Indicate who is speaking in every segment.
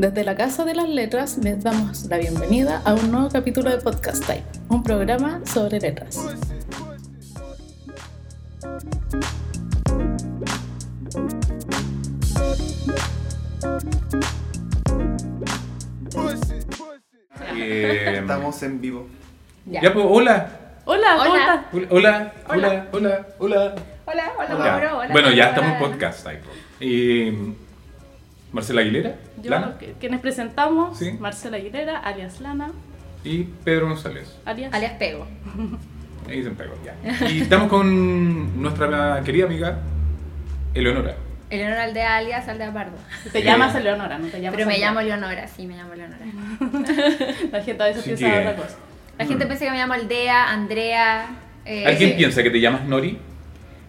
Speaker 1: Desde la Casa de las Letras les damos la bienvenida a un nuevo capítulo de Podcast Time, un programa sobre letras.
Speaker 2: Estamos en vivo.
Speaker 3: Ya. pues, hola.
Speaker 1: Hola, ¿cómo
Speaker 4: Hola.
Speaker 3: Hola, hola, hola, hola, hola.
Speaker 4: Hola, hola,
Speaker 2: Hola.
Speaker 3: Bueno, ya estamos en podcast. pues. Y. Marcela Aguilera,
Speaker 1: Yo,
Speaker 3: Lana
Speaker 1: que- quienes presentamos,
Speaker 3: Sí.
Speaker 1: Marcela Aguilera, alias Lana,
Speaker 3: y Pedro González.
Speaker 1: alias...
Speaker 4: Alias Pego.
Speaker 3: Ahí dicen pego, ya. Y estamos con nuestra querida amiga Eleonora.
Speaker 4: Eleonora Aldea alias Aldea Pardo.
Speaker 1: Te
Speaker 3: Eh,
Speaker 1: llamas Eleonora, no te llamas
Speaker 4: Pero me llamo Leonora, sí, me llamo Leonora.
Speaker 1: La gente a veces piensa
Speaker 3: que-
Speaker 1: otra cosa.
Speaker 4: La gente piensa que me llamo Aldea, Andrea. eh,
Speaker 3: ¿Alguien
Speaker 4: sí.
Speaker 3: piensa que te llamas Nori?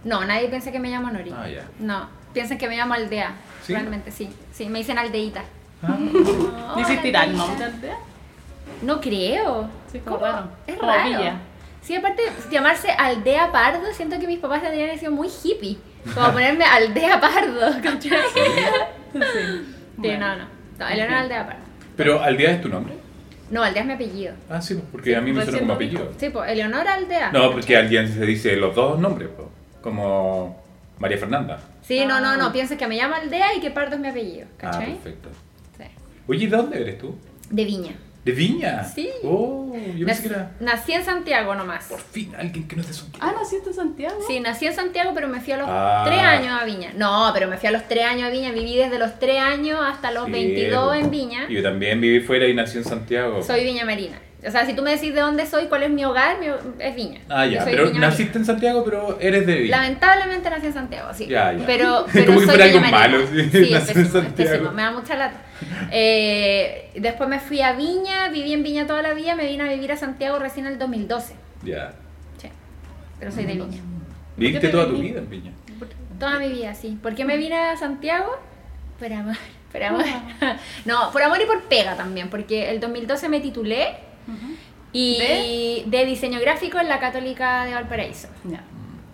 Speaker 4: No, nadie piensa que me llamo Nori.
Speaker 3: Ah, ya.
Speaker 4: No, piensan que me llamo Aldea.
Speaker 3: ¿Sí?
Speaker 4: Realmente sí. Sí, me dicen Aldeita.
Speaker 3: Ah,
Speaker 1: ¿No existirá el nombre de Aldea?
Speaker 4: No creo.
Speaker 1: Sí,
Speaker 4: ¿Cómo?
Speaker 1: raro.
Speaker 4: Es
Speaker 1: Como
Speaker 4: raro.
Speaker 1: Villa.
Speaker 4: Sí, aparte, llamarse Aldea Pardo, siento que mis papás tendrían sido muy hippie. Como ponerme Aldea Pardo. ¿cachai?
Speaker 1: Sí.
Speaker 4: Sí,
Speaker 1: Bueno.
Speaker 4: no, no. No, Eleonora Aldea Pardo.
Speaker 3: Pero Aldea es tu nombre.
Speaker 4: No, Aldea es mi apellido.
Speaker 3: Ah, sí, pues, porque a mí me suena
Speaker 1: recién
Speaker 3: como apellido.
Speaker 4: Sí, pues Eleonora Aldea.
Speaker 3: No, porque alguien se dice los dos nombres, pues, como María Fernanda.
Speaker 4: Sí, no, no,
Speaker 1: Ah.
Speaker 4: no. Piensa que me llamo Aldea y que Pardo es mi apellido.
Speaker 3: Ah,
Speaker 4: ¿Cachai?
Speaker 3: perfecto.
Speaker 4: Sí.
Speaker 3: Oye, ¿de dónde eres tú?
Speaker 4: De Viña.
Speaker 3: ¿De Viña?
Speaker 4: Sí.
Speaker 3: Oh, yo pensé que era
Speaker 4: Nací en Santiago nomás.
Speaker 3: por fin alguien que no es de Santiago.
Speaker 1: Ah, ¿naciste en Santiago?
Speaker 4: Sí, nací en Santiago, pero me fui a los
Speaker 3: Ah.
Speaker 4: 3 años a Viña. No, pero me fui a los 3 años a Viña. Viví desde los 3 años hasta los
Speaker 3: Sí,
Speaker 4: 22
Speaker 3: pues.
Speaker 4: en Viña.
Speaker 3: Yo también viví fuera y nací en Santiago.
Speaker 4: Soy Viña Marina. O sea, si tú me decís de dónde soy, cuál es mi hogar, mi es Viña.
Speaker 3: Ah, ya, pero
Speaker 4: Viña
Speaker 3: naciste en Santiago, pero eres de. Viña.
Speaker 4: Lamentablemente nací en Santiago, sí.
Speaker 3: Ya, ya.
Speaker 4: Pero,
Speaker 3: Como
Speaker 4: pero
Speaker 3: que
Speaker 4: soy
Speaker 3: fuera algo malo, sí,
Speaker 4: Sí, es
Speaker 3: nacer en Santiago.
Speaker 4: me da mucha lata. Eh, después me fui a Viña, viví en Viña toda la vida, me vine a vivir a Santiago recién en el 2012.
Speaker 3: Ya.
Speaker 4: Sí, pero soy de Viña.
Speaker 3: Viviste
Speaker 1: te
Speaker 3: toda tu vida en Viña.
Speaker 4: Toda mi vida, sí. ¿Por qué me vine a Santiago? Por amor, por amor. No, por amor y por pega también, porque el 2012 me titulé y de, diseño gráfico en la Católica de Valparaíso.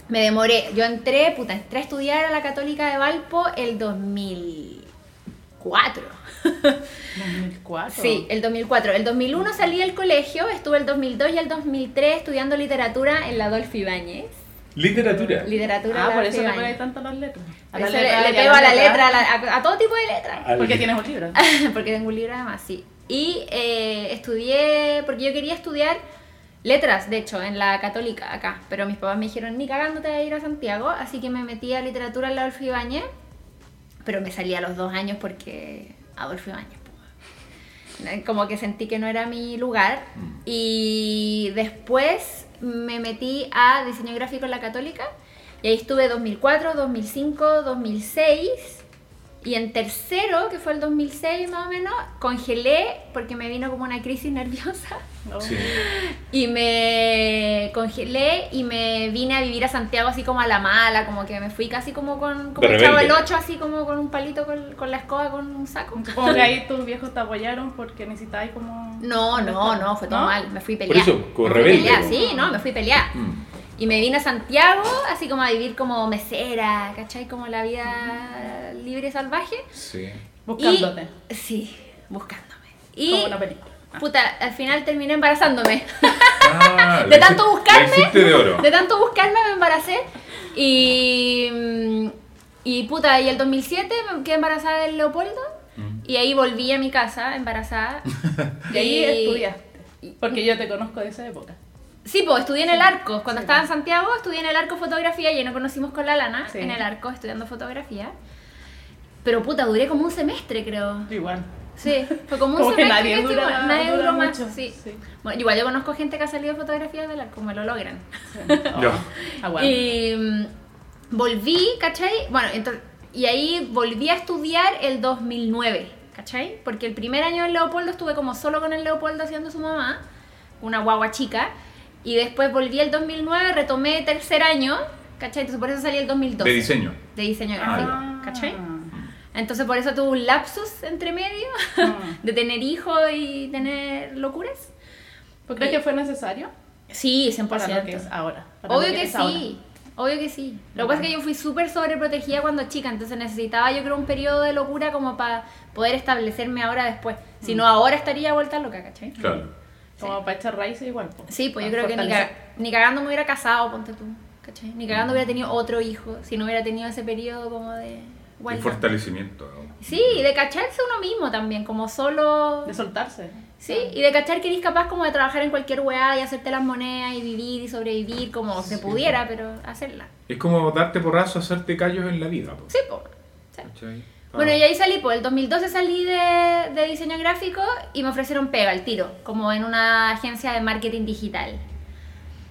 Speaker 4: Me demoré, yo entré, puta, entré a estudiar a la Católica de Valpo el 2004.
Speaker 1: 2004.
Speaker 4: Sí, el 2004. El 2001 salí del colegio, estuve el 2002 y el 2003 estudiando literatura en la Adolfo Ibáñez.
Speaker 3: Literatura.
Speaker 4: Literatura
Speaker 1: Ah, por eso le
Speaker 4: Ibáñez.
Speaker 1: pones tanto las letras. A
Speaker 4: Por
Speaker 1: la
Speaker 4: eso
Speaker 1: letra
Speaker 4: le, pego a la
Speaker 1: letra.
Speaker 4: a, la- a- a todo tipo de letras.
Speaker 1: Porque tienes un libro.
Speaker 4: porque tengo un libro además, sí. Y eh, estudié, porque yo quería estudiar letras, de hecho, en la católica acá, pero mis papás me dijeron, ni cagándote de ir a Santiago, así que me metí a literatura en la Adolfo Ibáñez, pero me salí a los dos años porque Adolfo Ibáñez. po. Como que sentí que no era mi lugar y después me metí a diseño gráfico en la católica y ahí estuve 2004, 2005, 2006 y en tercero, que fue el 2006 más o menos, congelé porque me vino como una crisis nerviosa.
Speaker 1: No.
Speaker 3: Sí.
Speaker 4: Y me congelé y me vine a vivir a Santiago así como a la mala, como que me fui casi como con como
Speaker 3: De
Speaker 4: el chavo
Speaker 3: rebelde.
Speaker 4: el 8, así como con un palito con, con la escoba, con un saco.
Speaker 1: Supongo que ahí tus viejos te apoyaron porque necesitabas como...
Speaker 4: No, no, no, fue todo
Speaker 1: ¿No?
Speaker 4: mal, me fui
Speaker 3: Por
Speaker 4: pelear.
Speaker 3: eso, como rebelde,
Speaker 4: pelear,
Speaker 3: como-
Speaker 4: sí, no, me fui pelear.
Speaker 3: Mm.
Speaker 4: Y me vine a Santiago, así como a vivir como mesera, ¿cachai? Como la vida libre y salvaje.
Speaker 3: Sí.
Speaker 1: Buscándote.
Speaker 4: Y- sí, buscándome. Y,
Speaker 1: Como una película.
Speaker 4: puta, al final terminé embarazándome.
Speaker 3: Ah,
Speaker 4: De tanto buscarme.
Speaker 3: De oro.
Speaker 4: De tanto buscarme me embaracé. Y, y puta, y el 2007 me quedé embarazada del Leopoldo.
Speaker 3: Mm.
Speaker 4: Y ahí volví a mi casa embarazada.
Speaker 1: Y ahí
Speaker 4: Y-
Speaker 1: estudiaste. Porque yo te conozco de esa época.
Speaker 4: Sí, pues estudié en el arco. Cuando
Speaker 1: Sí,
Speaker 4: estaba en. Santiago, estudié en el arco fotografía y nos conocimos con la lana
Speaker 1: Sí.
Speaker 4: en el arco estudiando fotografía. Pero puta, duré como un semestre, creo.
Speaker 1: Igual.
Speaker 4: Sí, fue como un
Speaker 1: Como que
Speaker 4: semestre.
Speaker 1: nadie
Speaker 4: que
Speaker 1: dura-
Speaker 4: nadie
Speaker 1: dura
Speaker 4: duró
Speaker 1: mucho,
Speaker 4: mucho. Sí.
Speaker 1: sí.
Speaker 4: Bueno, igual yo conozco gente que ha salido de fotografía del arco, me lo logran.
Speaker 3: Ya.
Speaker 1: Aguanta.
Speaker 4: Y mm, volví, ¿cachai? Bueno, entonces, y ahí volví a estudiar el 2009, ¿cachai? Porque el primer año en Leopoldo estuve como solo con el Leopoldo haciendo su mamá, una guagua chica, y después volví el 2009, retomé tercer año, ¿cachai? Entonces por eso salí el 2012.
Speaker 3: De diseño.
Speaker 4: De diseño
Speaker 3: Ah,
Speaker 4: gráfico,
Speaker 1: Ah.
Speaker 4: ¿cachai? Entonces por eso tuve un lapsus entre medio
Speaker 1: Ah.
Speaker 4: de tener hijos y tener locuras.
Speaker 1: ¿Tú crees que fue necesario?
Speaker 4: Sí, 100%.
Speaker 1: para lo que es ahora. para
Speaker 4: Obvio
Speaker 1: lo
Speaker 4: que
Speaker 1: es ahora.
Speaker 4: sí. Obvio que sí. Lo que pasa es que yo fui súper sobreprotegida cuando chica, entonces necesitaba yo creo un periodo de locura como para poder establecerme ahora después. Si
Speaker 1: Mm.
Speaker 4: no, ahora estaría vuelta loca, ¿cachai?
Speaker 3: Claro.
Speaker 1: Como para echar raíces igual. po.
Speaker 4: Sí, pues yo creo que ni,
Speaker 1: fortalecer.
Speaker 4: ca- ni cagando me hubiera casado, ponte tú, ¿cachai? Ni cagando hubiera tenido otro hijo, si no hubiera tenido ese periodo como de...
Speaker 3: Y
Speaker 4: wild
Speaker 3: fortalecimiento. ¿no?
Speaker 4: Sí, y de cacharse uno mismo también, como solo...
Speaker 1: De soltarse.
Speaker 4: Sí, y de cachar que eres capaz como de trabajar en cualquier weá y hacerte las monedas y vivir y sobrevivir como se pudiera, pero hacerla.
Speaker 3: Es como darte porrazo, hacerte callos en la vida. po.
Speaker 4: Sí, pues. Sí. Bueno,
Speaker 3: Ah.
Speaker 4: y ahí salí, pues el 2012 salí de, de diseño gráfico y me ofrecieron pega al tiro, como en una agencia de marketing digital,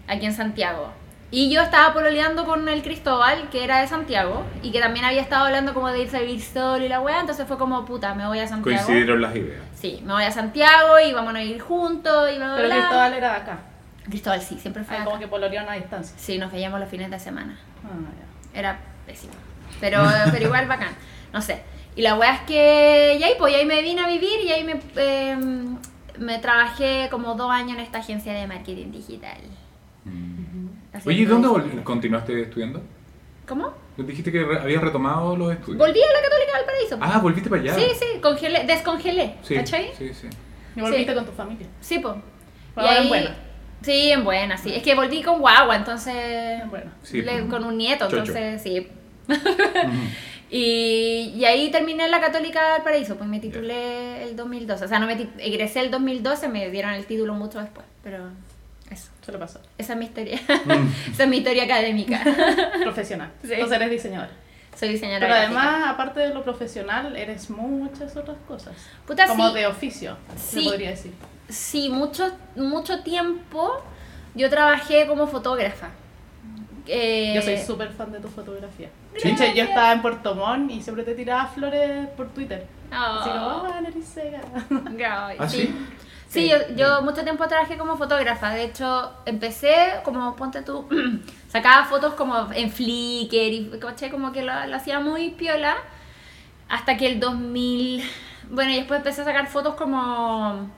Speaker 4: aquí en Santiago. Y yo estaba pololeando con el Cristóbal, que era de Santiago, y que también había estado hablando como de irse a vivir solo y la weá, entonces fue como, puta, me voy a Santiago.
Speaker 3: Coincidieron las ideas.
Speaker 4: Sí, me voy a Santiago y vamos a ir juntos y bla, bla,
Speaker 1: Pero. Cristóbal era de acá.
Speaker 4: Cristóbal sí, siempre fue acá.
Speaker 1: como que polorearon a distancia.
Speaker 4: Sí, nos veíamos los fines de semana.
Speaker 1: Ah,
Speaker 4: Era pésimo. Pero, pero igual bacán. No sé. Y la weá es que. Y ahí, pues, y ahí me vine a vivir y ahí me, eh, me trabajé como dos años en esta agencia de marketing digital. Haciendo
Speaker 3: Oye, ¿y dónde vol- continuaste estudiando?
Speaker 4: ¿Cómo?
Speaker 3: Dijiste que re- habías retomado los estudios.
Speaker 4: Volví a la Católica del Paraíso.
Speaker 3: Ah, volviste para allá.
Speaker 4: Sí, sí, congelé, descongelé.
Speaker 3: Sí,
Speaker 4: ¿Cachai?
Speaker 3: sí, sí.
Speaker 1: Y volviste
Speaker 4: Sí.
Speaker 1: con tu familia.
Speaker 4: Sí, pues.
Speaker 1: Pero ahora en buena.
Speaker 4: Sí, en buena, sí. Es que volví con guagua, entonces.
Speaker 1: En buena.
Speaker 3: Sí,
Speaker 4: le-
Speaker 3: pues.
Speaker 4: con un nieto,
Speaker 3: Chocho.
Speaker 4: entonces sí. Y, y ahí terminé en la Católica del Paraíso, pues me titulé el 2012. O sea, no me egresé el 2012, me dieron el título mucho después, pero eso.
Speaker 1: Se lo pasó.
Speaker 4: Esa es mi historia.
Speaker 3: Mm.
Speaker 4: Esa es mi historia académica.
Speaker 1: Profesional.
Speaker 4: Sí.
Speaker 1: Entonces eres diseñadora.
Speaker 4: Soy diseñadora
Speaker 1: Pero
Speaker 4: gráfica.
Speaker 1: además, aparte de lo profesional, eres muchas otras cosas.
Speaker 4: Puta,
Speaker 1: Como
Speaker 4: sí.
Speaker 1: de oficio,
Speaker 4: Sí.
Speaker 1: se podría decir.
Speaker 4: Sí, mucho, mucho tiempo yo trabajé como fotógrafa. Eh,
Speaker 1: Yo soy súper fan de tu fotografía.
Speaker 3: ¿Sí?
Speaker 1: Hecho, yo estaba en Puerto Montt y siempre te tiraba flores por Twitter. Así como,
Speaker 4: Oh.
Speaker 1: ah,
Speaker 3: ¿Ah,
Speaker 4: sí.
Speaker 3: sí?
Speaker 4: Sí, yo, yo mucho tiempo trabajé como fotógrafa. De hecho, empecé como, ponte tú, sacaba fotos como en Flickr y ¿cachai? como que lo, lo hacía muy piola. Hasta que el 2000. Bueno, y después empecé a sacar fotos como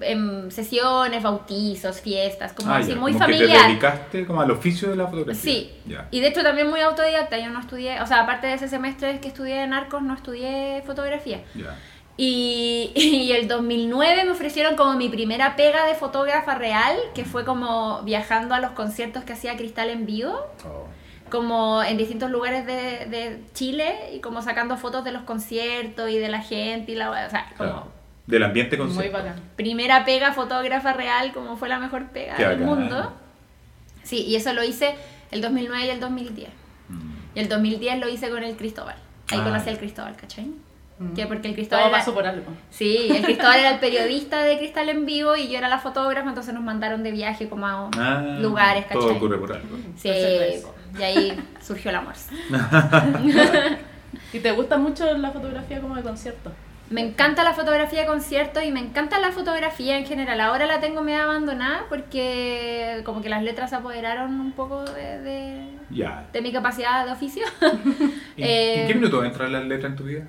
Speaker 4: en sesiones, bautizos, fiestas, como
Speaker 3: Ah,
Speaker 4: así,
Speaker 3: ya,
Speaker 4: muy
Speaker 3: como que te
Speaker 4: familiar.
Speaker 3: dedicaste como al oficio de la fotografía.
Speaker 4: Sí,
Speaker 3: Ya.
Speaker 4: y de hecho también muy autodidacta, yo no estudié, o sea, aparte de ese semestre que estudié en Arcos, no estudié fotografía.
Speaker 3: Ya.
Speaker 4: Y, y el 2009 me ofrecieron como mi primera pega de fotógrafa real, que fue como viajando a los conciertos que hacía Cristal en vivo,
Speaker 3: Oh.
Speaker 4: como en distintos lugares de, de Chile y como sacando fotos de los conciertos y de la gente y la... O sea, como
Speaker 3: Claro. Del ambiente
Speaker 1: Muy
Speaker 3: concepto.
Speaker 1: bacán.
Speaker 4: primera pega fotógrafa real, como fue la mejor pega
Speaker 3: Qué
Speaker 4: del
Speaker 3: bacán.
Speaker 4: mundo. Sí, y eso lo hice el 2009 y el 2010.
Speaker 3: Mm.
Speaker 4: Y el 2010 lo hice con el Cristóbal. Ahí
Speaker 3: Ah.
Speaker 4: conocí al Cristóbal, ¿cachai?
Speaker 1: Mm.
Speaker 4: Que porque el Cristóbal...
Speaker 1: Todo
Speaker 4: era-
Speaker 1: pasó por algo.
Speaker 4: Sí, el Cristóbal era el periodista de Cristal en vivo y yo era la fotógrafa, entonces nos mandaron de viaje como a
Speaker 3: Ah,
Speaker 4: lugares, ¿cachai?
Speaker 3: Todo ocurre por algo.
Speaker 4: Sí, y ahí surgió el amor.
Speaker 1: ¿Y te gusta mucho la fotografía como de concierto?
Speaker 4: Me encanta la fotografía de conciertos y me encanta la fotografía en general. Ahora la tengo medio abandonada porque como que las letras se apoderaron un poco de, de, de mi capacidad de oficio.
Speaker 3: ¿En,
Speaker 4: Eh,
Speaker 3: en qué minuto entra la letra en tu vida?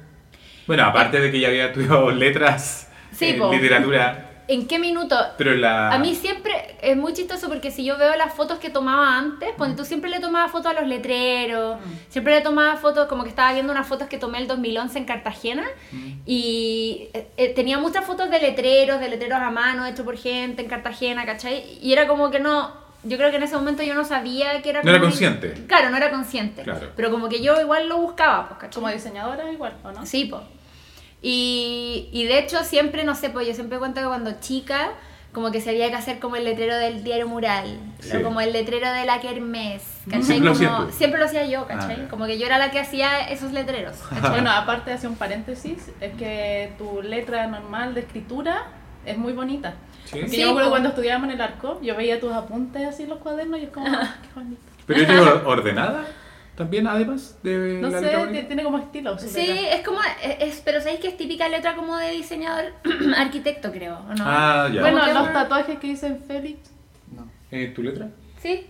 Speaker 3: Bueno, aparte de que ya había estudiado letras,
Speaker 4: Sí,
Speaker 3: eh, literatura,
Speaker 4: ¿En qué minuto?
Speaker 3: pero la...
Speaker 4: A mí siempre es muy chistoso porque si yo veo las fotos que tomaba antes, pues tú siempre le tomaba fotos a los letreros, siempre le tomaba fotos, como que estaba viendo unas fotos que tomé el 2011 en Cartagena
Speaker 3: Mm.
Speaker 4: y eh, eh, tenía muchas fotos de letreros, de letreros a mano, hechos por gente en Cartagena, ¿cachai? Y era como que no, yo creo que en ese momento yo no sabía que era...
Speaker 3: No era consciente.
Speaker 4: Claro, no era consciente,
Speaker 3: Claro.
Speaker 4: pero como que yo igual lo buscaba, pues, ¿cachai?
Speaker 1: Como diseñadora igual, ¿o no?
Speaker 4: Sí, pues. Y, y de hecho siempre, no sé, pues yo siempre cuento que cuando chica, como que se había que hacer como el letrero del diario mural,
Speaker 3: Sí.
Speaker 4: o como el letrero de la kermés, ¿cachai?
Speaker 3: Siempre lo
Speaker 4: Como-
Speaker 3: tú.
Speaker 4: siempre lo hacía yo, ¿cachai?
Speaker 3: Ah,
Speaker 4: como que yo era la que hacía esos letreros, ¿cachai?
Speaker 1: Bueno, aparte de hacer un paréntesis, es que tu letra normal de escritura es muy bonita.
Speaker 3: ¿Sí?
Speaker 1: Porque
Speaker 4: Sí,
Speaker 1: yo me acuerdo
Speaker 4: po.
Speaker 1: cuando estudiábamos en el arco, yo veía tus apuntes así en los cuadernos y es como, ah, qué bonito.
Speaker 3: ¿Pero eres or- ordenada también, además de
Speaker 1: No
Speaker 3: la
Speaker 1: sé,
Speaker 3: letra
Speaker 1: tiene como estilo.
Speaker 4: Sí,
Speaker 1: letra.
Speaker 4: es como, es, pero ¿sabéis que es típica letra como de diseñador arquitecto, creo, ¿o no?
Speaker 3: Ah, ya.
Speaker 1: Bueno, los tatuajes que dicen Félix,
Speaker 2: No,
Speaker 3: Eh, ¿Tu letra?
Speaker 4: Sí,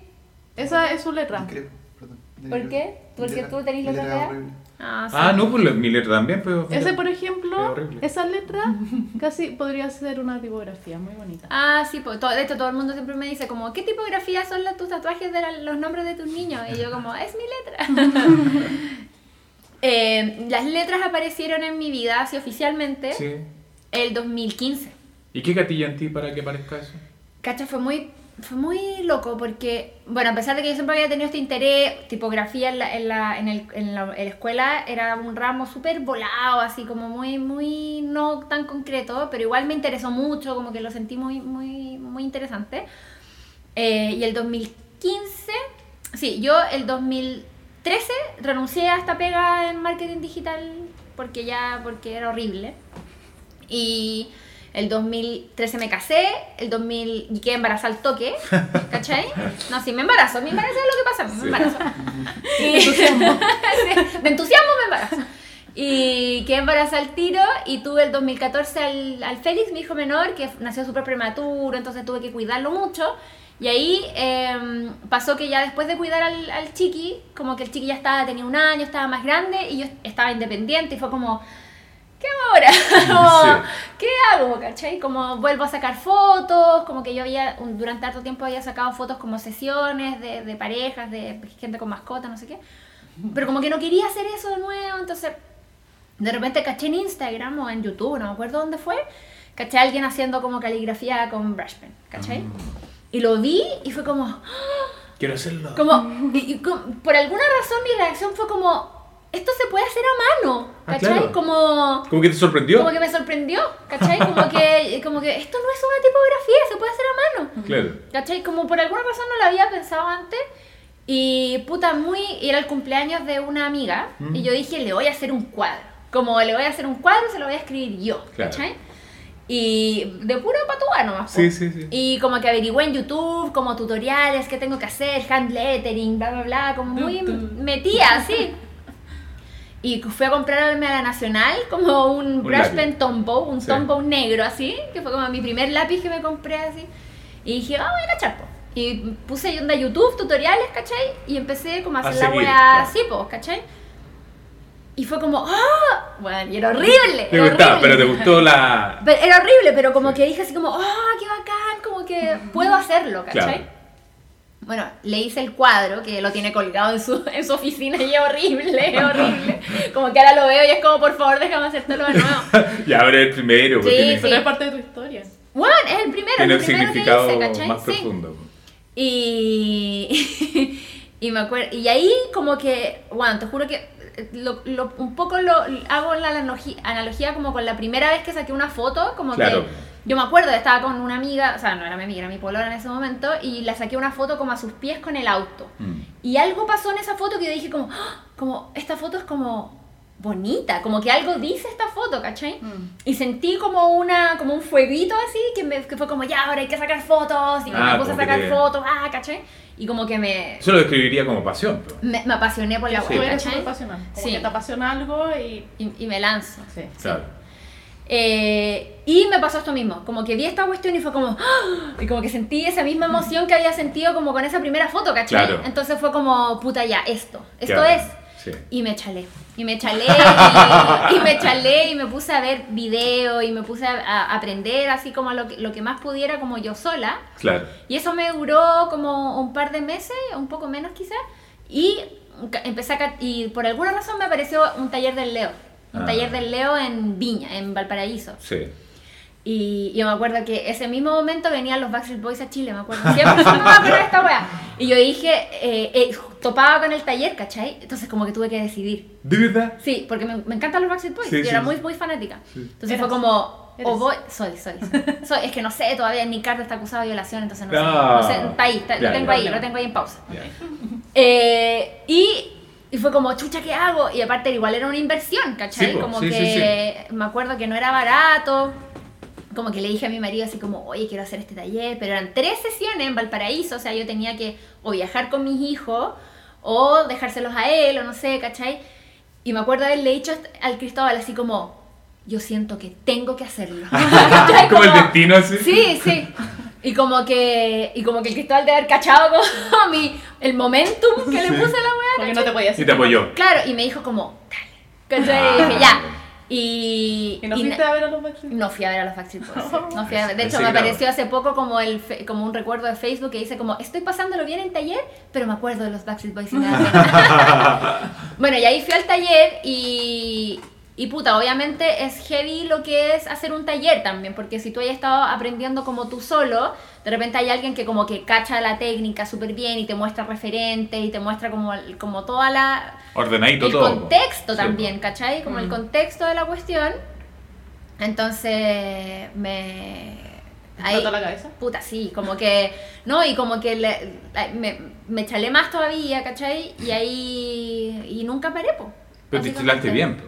Speaker 1: esa es su letra.
Speaker 2: creo, perdón.
Speaker 4: ¿Por qué? Porque tú tenés letra fea.
Speaker 2: horrible.
Speaker 4: Ah, sí.
Speaker 3: Ah, no, pues la- mi letra también, pero...
Speaker 1: Ese, por ejemplo, esa letra casi podría ser una tipografía muy bonita.
Speaker 4: Ah, sí, pues, todo, de hecho todo el mundo siempre me dice como, ¿qué tipografía son las, tus tatuajes de la- los nombres de tus niños? Y yo como, es mi letra. Eh, las letras aparecieron en mi vida, así oficialmente,
Speaker 3: Sí.
Speaker 4: el 2015.
Speaker 3: ¿Y qué gatilla en ti para que parezca eso?
Speaker 4: Cacha, fue muy, fue muy loco porque, bueno, a pesar de que yo siempre había tenido este interés, tipografía en la, en la, en el- en la- escuela era un ramo súper volado, así como muy, muy no tan concreto, pero igual me interesó mucho, como que lo sentí muy, muy, muy interesante. Eh, y el 2015, sí, yo el 2013 renuncié a esta pega en marketing digital porque ya, porque era horrible. Y el 2013 me casé, el 2000 y quedé embarazada al toque, ¿cachai? No, sí, me embarazo, me embarazo es lo que pasa, me
Speaker 3: Sí.
Speaker 4: embarazo. Y- Sí, de entusiasmo me embarazo. Y quedé embarazada al tiro y tuve el 2014 al, al Félix, mi hijo menor, que nació súper prematuro, entonces tuve que cuidarlo mucho. Y ahí em, pasó que ya después de cuidar al, al chiqui, como que el chiqui ya estaba, tenía un año, estaba más grande y yo estaba independiente y fue como, ¿qué hago ahora? Como,
Speaker 3: Sí.
Speaker 4: ¿Qué hago? ¿Cachai? Como vuelvo a sacar fotos, como que yo había, durante harto tiempo había sacado fotos como sesiones de, de parejas, de gente con mascota, no sé qué. Pero como que no quería hacer eso de nuevo, entonces de repente caché en Instagram o en YouTube, no me acuerdo dónde fue, caché a alguien haciendo como caligrafía con brush pen, ¿cachai? Y lo vi y fue como, ¡ah!
Speaker 3: Quiero hacerlo.
Speaker 4: como, y- y com- por alguna razón mi reacción fue como, esto se puede hacer a mano,
Speaker 3: Ah,
Speaker 4: ¿cachai?
Speaker 3: claro.
Speaker 4: Como,
Speaker 3: ¿Cómo que te sorprendió?
Speaker 4: como que me sorprendió, ¿cachai? Como que, como que esto no es una tipografía, se puede hacer a mano.
Speaker 3: Claro.
Speaker 4: ¿Cachai? Como por alguna razón no lo había pensado antes. Y puta, muy. Era el cumpleaños de una amiga.
Speaker 3: Mm.
Speaker 4: Y yo dije, le voy a hacer un cuadro. Como le voy a hacer un cuadro, se lo voy a escribir yo.
Speaker 3: Claro.
Speaker 4: ¿Cachai? Y de puro patúa nomás.
Speaker 3: Sí, sí, sí.
Speaker 4: Y como que averigüé en YouTube, como tutoriales, qué tengo que hacer, hand lettering, bla, bla, bla. Como muy metía, así. Y fui a comprarme a la Nacional como un,
Speaker 3: Un
Speaker 4: brush pen tombow, un
Speaker 3: Sí.
Speaker 4: tombow negro así, que fue como mi primer lápiz que me compré así. Y dije, ah, voy a cachar, po. Y puse onda YouTube, tutoriales, ¿cachai? Y empecé como a
Speaker 3: A
Speaker 4: hacer la
Speaker 3: seguir,
Speaker 4: weá
Speaker 3: claro.
Speaker 4: así, po, ¿cachai? Y fue como, ¡ah! Bueno, y era horrible.
Speaker 3: Te
Speaker 4: era
Speaker 3: gustaba,
Speaker 4: horrible.
Speaker 3: pero te gustó la...
Speaker 4: Pero era horrible, pero como que dije así como, ¡ah, qué bacán! Como que puedo hacerlo, ¿cachai?
Speaker 3: Claro.
Speaker 4: Bueno, le hice el cuadro, que lo tiene colgado en su, en su oficina y es horrible, es horrible. Como que ahora lo veo y es como, por favor, déjame hacértelo de nuevo.
Speaker 3: ya abre el primero, porque
Speaker 4: Sí,
Speaker 1: Pero
Speaker 4: sí.
Speaker 1: es parte de tu historia.
Speaker 4: Bueno, es el primero,
Speaker 3: tiene
Speaker 4: el
Speaker 3: un
Speaker 4: primero que
Speaker 3: significado
Speaker 4: hice, ¿cachai?
Speaker 3: más
Speaker 4: Sí.
Speaker 3: profundo.
Speaker 4: Y, y me acuerdo, y ahí como que, bueno, te juro que lo, lo- un poco lo hago la analogía, analogía como con la primera vez que saqué una foto, como
Speaker 3: Claro.
Speaker 4: que yo me acuerdo, estaba con una amiga, o sea, no era mi amiga, era mi polora en ese momento, y la saqué una foto como a sus pies con el auto.
Speaker 3: Mm.
Speaker 4: Y algo pasó en esa foto que yo dije como, ¡Ah! como, esta foto es como bonita, como que algo dice esta foto, ¿cachai?
Speaker 1: Mm.
Speaker 4: Y sentí como una, como un fueguito así, que, me, que fue como, ya, ahora hay que sacar fotos, y
Speaker 3: Ah,
Speaker 4: me puse a sacar
Speaker 3: te-
Speaker 4: fotos, ah, ¿cachai? Y como que me,
Speaker 3: Eso lo describiría como pasión. pero-
Speaker 4: me, me apasioné por la
Speaker 3: Sí.
Speaker 4: Web, ¿cachai?
Speaker 1: Como
Speaker 4: Sí.
Speaker 1: que te apasiona algo y...
Speaker 4: Y, y me lanzo.
Speaker 1: Sí.
Speaker 3: Claro.
Speaker 4: Eh, y me pasó esto mismo, como que vi esta cuestión y fue como, ¡ah! y como que sentí esa misma emoción que había sentido como con esa primera foto, ¿cachai?
Speaker 3: Claro.
Speaker 4: Entonces fue como, puta ya, esto, esto
Speaker 3: Claro.
Speaker 4: es.
Speaker 3: Sí.
Speaker 4: Y me chalé. Y me chalé y, y me chalé y me puse a ver video y me puse a, a aprender así como lo que, lo que más pudiera como yo sola.
Speaker 3: Claro.
Speaker 4: Y eso me duró como un par de meses, un poco menos quizás. Y empecé a... Y por alguna razón me apareció un taller del Leo. Un
Speaker 3: Ah.
Speaker 4: taller del Leo en Viña, en Valparaíso.
Speaker 3: Sí.
Speaker 4: Y yo me acuerdo que ese mismo momento venían los Backstreet Boys a Chile, me acuerdo. Siempre, siempre me acuerdo de esta wea. Y yo dije, eh, eh, topaba con el taller, ¿cachai? Entonces como que tuve que decidir.
Speaker 3: ¿De verdad?
Speaker 4: Sí, porque me, me encantan los Backstreet Boys.
Speaker 3: Sí,
Speaker 4: y
Speaker 3: sí,
Speaker 4: era
Speaker 3: sí.
Speaker 4: muy, muy fanática.
Speaker 3: Sí.
Speaker 4: Entonces
Speaker 1: Eras.
Speaker 4: fue como, o voy, soy, soy, soy, soy. Es que no sé, todavía Nick Carter está acusado de violación, entonces no sé.
Speaker 3: Ah.
Speaker 4: No sé, está ahí, está-
Speaker 3: Ya,
Speaker 4: lo tengo
Speaker 3: ya,
Speaker 4: ahí,
Speaker 3: ya.
Speaker 4: lo tengo ahí en pausa.
Speaker 3: Ya.
Speaker 4: Eh, y, y fue como, chucha, ¿qué hago? Y aparte igual era una inversión, ¿cachai?
Speaker 3: Sí, po,
Speaker 4: como
Speaker 3: sí,
Speaker 4: que me acuerdo que no era barato. Como que le dije a mi marido así como, oye, quiero hacer este taller, pero eran tres sesiones en Valparaíso, o sea, yo tenía que o viajar con mis hijos o dejárselos a él, o no sé, ¿cachai? Y me acuerdo haberle dicho al Cristóbal así como, yo siento que tengo que hacerlo. ¿Cachai?
Speaker 3: como el destino así.
Speaker 4: Sí, sí. Y como que, y como que el Cristóbal de haber cachado como mi, el momentum que le puse a la weá.
Speaker 1: Porque no te podías
Speaker 3: Y te apoyó.
Speaker 4: Claro, y me dijo como, dale, dije, ya. Y,
Speaker 1: ¿Y no fuiste a ver a los Backstreet Boys?
Speaker 4: no fui a ver a los Backstreet Boys. No fui a ver. De hecho, me apareció hace poco como el como un recuerdo de Facebook que dice como estoy pasándolo bien en taller, pero me acuerdo de los Backstreet Boys y me da pena". Bueno, y ahí fui al taller y y puta, obviamente es heavy lo que es hacer un taller también, porque si tú hayas estado aprendiendo como tú solo, de repente hay alguien que como que cacha la técnica súper bien y te muestra referentes y te muestra como, el- como toda la,
Speaker 3: Ordenadito
Speaker 4: el
Speaker 3: todo.
Speaker 4: contexto
Speaker 3: Sí,
Speaker 4: también,
Speaker 3: po.
Speaker 4: ¿cachai? Como el
Speaker 1: Mm.
Speaker 4: contexto de la cuestión. Entonces, me... ahí-
Speaker 1: ¿Explotó la cabeza?
Speaker 4: Puta, sí, como que... No, y como que le- me, me chalé más todavía, ¿cachai? Y ahí... Y nunca paré, po.
Speaker 3: Pero te chilaste bien, po.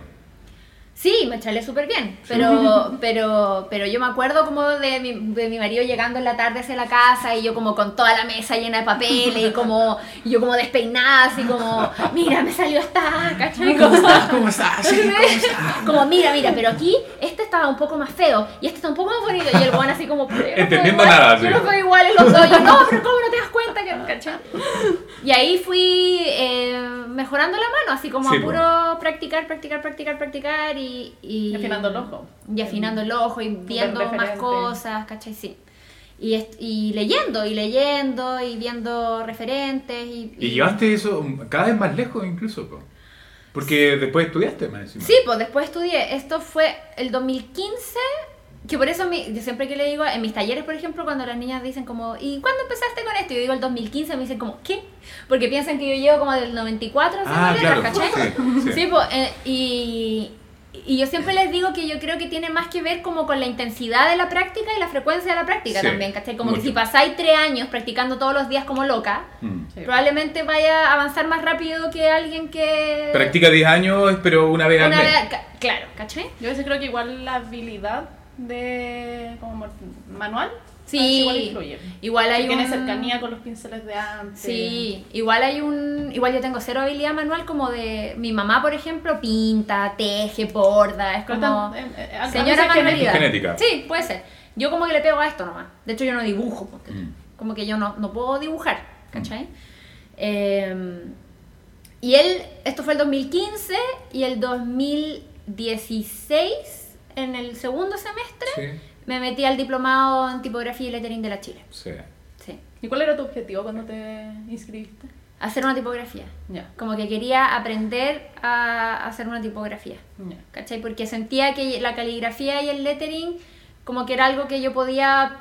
Speaker 4: Sí, me chalé súper bien, pero, pero, pero yo me acuerdo como de mi, de mi marido llegando en la tarde hacia la casa y yo como con toda la mesa llena de papeles y como y yo como despeinada, así como, mira, me salió esta, ¿cachai? Como,
Speaker 3: ¿Cómo estás? Sí, ¿cómo estás?
Speaker 4: como, mira, mira, pero aquí este estaba un poco más feo y este está un poco más bonito y el buen así como, yo no
Speaker 3: Entendiendo nada,
Speaker 4: yo
Speaker 3: sí.
Speaker 4: no soy igual en los dos, yo no, pero ¿cómo no te das cuenta? que ¿cachai? Y ahí fui eh, mejorando la mano, así como
Speaker 3: Sí,
Speaker 4: a puro practicar, practicar, practicar, practicar y... y
Speaker 1: Y afinando el ojo.
Speaker 4: y afinando el ojo y viendo más cosas, ¿cachai? Sí. Y, y leyendo, y leyendo, y viendo referentes. Y,
Speaker 3: Y llevaste eso cada vez más lejos incluso, po. Porque después estudiaste más encima.
Speaker 4: Sí, pues después estudié. Esto fue el 2015, que por eso mi- yo siempre que le digo, en mis talleres, por ejemplo, cuando las niñas dicen como, ¿y cuándo empezaste con esto? Y yo digo el 2015, me dicen como, ¿qué? Porque piensan que yo llevo como del 94 haciendo
Speaker 3: Ah,
Speaker 4: letras,
Speaker 3: claro.
Speaker 4: ¿cachai?
Speaker 3: Sí, sí.
Speaker 4: Sí, pues, eh, y, y yo siempre les digo que yo creo que tiene más que ver como con la intensidad de la práctica y la frecuencia de la práctica
Speaker 3: Sí,
Speaker 4: también, ¿cachai? Como
Speaker 3: mucho.
Speaker 4: que si pasáis tres años practicando todos los días como loca,
Speaker 3: Mm.
Speaker 4: Probablemente vaya a avanzar más rápido que alguien que...
Speaker 3: Practica 10 años, pero una vez al
Speaker 4: Una
Speaker 3: mes.
Speaker 4: vez- ca- claro, ¿cachai?
Speaker 1: Yo a veces creo que igual la habilidad de como manual
Speaker 4: Sí.
Speaker 1: igual influye.
Speaker 4: Igual hay
Speaker 1: tiene
Speaker 4: un-
Speaker 1: cercanía con los pinceles de antes.
Speaker 4: Sí, igual hay un, igual yo tengo cero habilidad manual como de mi mamá, por ejemplo, pinta, teje, borda, es como
Speaker 1: tan- eh, eh,
Speaker 4: señora manualidad.
Speaker 3: Genética.
Speaker 4: Sí, puede ser. Yo como que le pego a esto nomás. De hecho yo no dibujo.
Speaker 3: Mm.
Speaker 4: como que yo no, no puedo dibujar, ¿cachai? Eh, y él, esto fue el 2015 y el 2016, en el segundo semestre,
Speaker 3: Sí,
Speaker 4: me metí al diplomado en tipografía y lettering de la Chile.
Speaker 3: sí.
Speaker 4: Sí.
Speaker 1: ¿Y cuál era tu objetivo cuando te inscribiste?
Speaker 4: Hacer una tipografía. Como que quería aprender a hacer una tipografía.
Speaker 1: ya.
Speaker 4: ¿Cachai? Porque sentía que la caligrafía y el lettering como que era algo que yo podía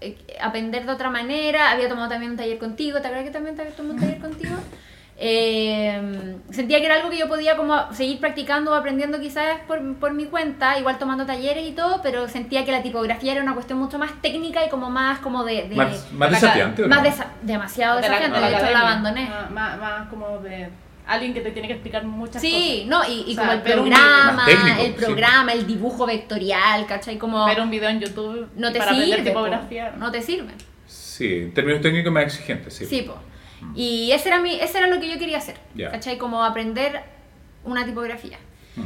Speaker 4: eh, aprender de otra manera. Había tomado también un taller contigo, ¿te acuerdas que también te había tomado un taller contigo? Eh, sentía que era algo que yo podía como seguir practicando o aprendiendo quizás por, por mi cuenta, igual tomando talleres y todo, pero sentía que la tipografía era una cuestión mucho más técnica y como más como de... de-
Speaker 3: Más, más desafiante, ¿o
Speaker 4: más
Speaker 3: no?
Speaker 4: desa- demasiado
Speaker 1: De la-
Speaker 4: desafiante,
Speaker 1: de
Speaker 4: de hecho la abandoné.
Speaker 1: Más, más, más como de alguien que te tiene que explicar muchas
Speaker 4: Sí,
Speaker 1: cosas.
Speaker 4: no, y, y
Speaker 1: O sea,
Speaker 4: como el programa,
Speaker 3: técnico,
Speaker 4: el
Speaker 3: sí.
Speaker 4: programa, el dibujo vectorial, ¿cachai? Como
Speaker 1: Ver un video en YouTube
Speaker 4: no te
Speaker 1: para aprender
Speaker 4: sirve, po,
Speaker 1: tipografía.
Speaker 4: no te sirve.
Speaker 3: Sí, en términos técnicos más exigentes, sí.
Speaker 4: Sí, po. Y ese era, mi, ese era lo que yo quería hacer,
Speaker 3: Ya.
Speaker 4: ¿cachai? Como aprender una tipografía.
Speaker 3: Mm.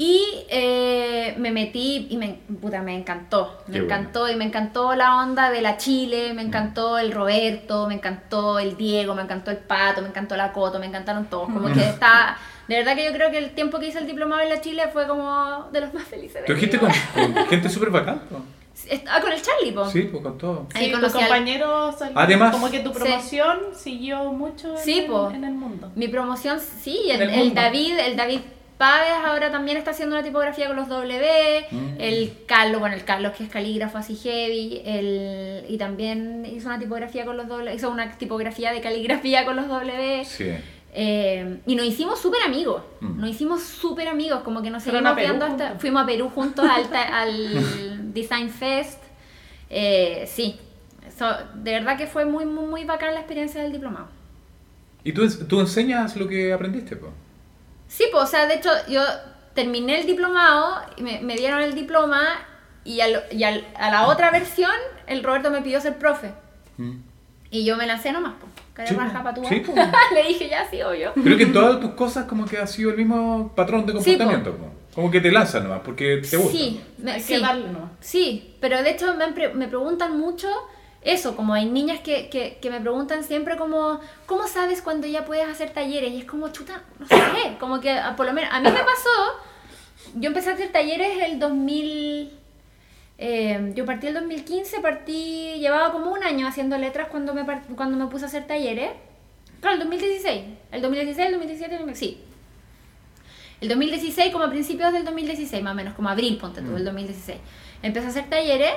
Speaker 4: Y eh, me metí y me, puta, me encantó, me
Speaker 3: Qué bueno.
Speaker 4: encantó y me encantó la onda de la Chile, me encantó el Roberto, me encantó el Diego, me encantó el Pato, me encantó la Coto, me encantaron todos, como que está, de verdad que yo creo que el tiempo que hice el diplomado en la Chile fue como de los más felices de
Speaker 3: dijiste
Speaker 4: vida.
Speaker 3: con, con gente súper bacán, po.
Speaker 4: Ah, con el Charlie, po.
Speaker 3: Sí, pues con todo.
Speaker 4: Ahí
Speaker 1: Sí, tu
Speaker 4: conocí al-
Speaker 1: compañero salió-
Speaker 3: Además-
Speaker 1: como que tu
Speaker 4: Sí.
Speaker 1: promoción siguió mucho en,
Speaker 4: Sí,
Speaker 1: el,
Speaker 4: po.
Speaker 1: en el mundo.
Speaker 4: Mi promoción, sí, el,
Speaker 1: Del
Speaker 4: el
Speaker 1: mundo.
Speaker 4: David, el David Páez ahora también está haciendo una tipografía con los W,
Speaker 3: Mm.
Speaker 4: el Carlos, bueno, el Carlos que es calígrafo así heavy, el, y también hizo una tipografía con los W, hizo una tipografía de caligrafía con los W,
Speaker 3: Sí.
Speaker 4: Eh, y nos hicimos súper amigos,
Speaker 3: Mm.
Speaker 4: nos hicimos súper amigos, como que nos seguimos viendo hasta, fuimos a Perú juntos al, al Design Fest, eh, sí, eso, de verdad que fue muy, muy, muy bacán la experiencia del diplomado.
Speaker 3: ¿Y tú, tú enseñas lo que aprendiste, po?
Speaker 4: Sí, pues, o sea, de hecho, yo terminé el diplomado, y me, me dieron el diploma y, al- y al- a la otra versión, el Roberto me pidió ser profe.
Speaker 3: Mm.
Speaker 4: Y yo me lancé nomás, pues. Cara
Speaker 3: Sí,
Speaker 4: raja
Speaker 3: po.
Speaker 4: pa' tu
Speaker 3: Sí.
Speaker 4: Le dije, ya, sí, obvio.
Speaker 3: Creo que en todas tus cosas como que ha sido el mismo patrón de comportamiento, po. Como que te lanzas nomás, porque te gusta.
Speaker 4: Sí, me-
Speaker 1: Hay
Speaker 4: sí.
Speaker 1: que darle nomás.
Speaker 4: Sí, pero de hecho me, pre- me preguntan mucho eso, como hay niñas que, que, que me preguntan siempre como, ¿cómo sabes cuando ya puedes hacer talleres? Y es como, chuta, no sé, como que ah, por lo menos a mí me pasó yo empecé a hacer talleres el 2000. Eh, yo partí el 2015, partí, llevaba como un año haciendo letras cuando me, cuando me puse a hacer talleres. Claro, el 2016. El 2016, el 2017, el 2000 sí. El 2016, como a principios del 2016, más o menos, como abril, ponte tú,
Speaker 3: Mm.
Speaker 4: el 2016. Empecé a hacer talleres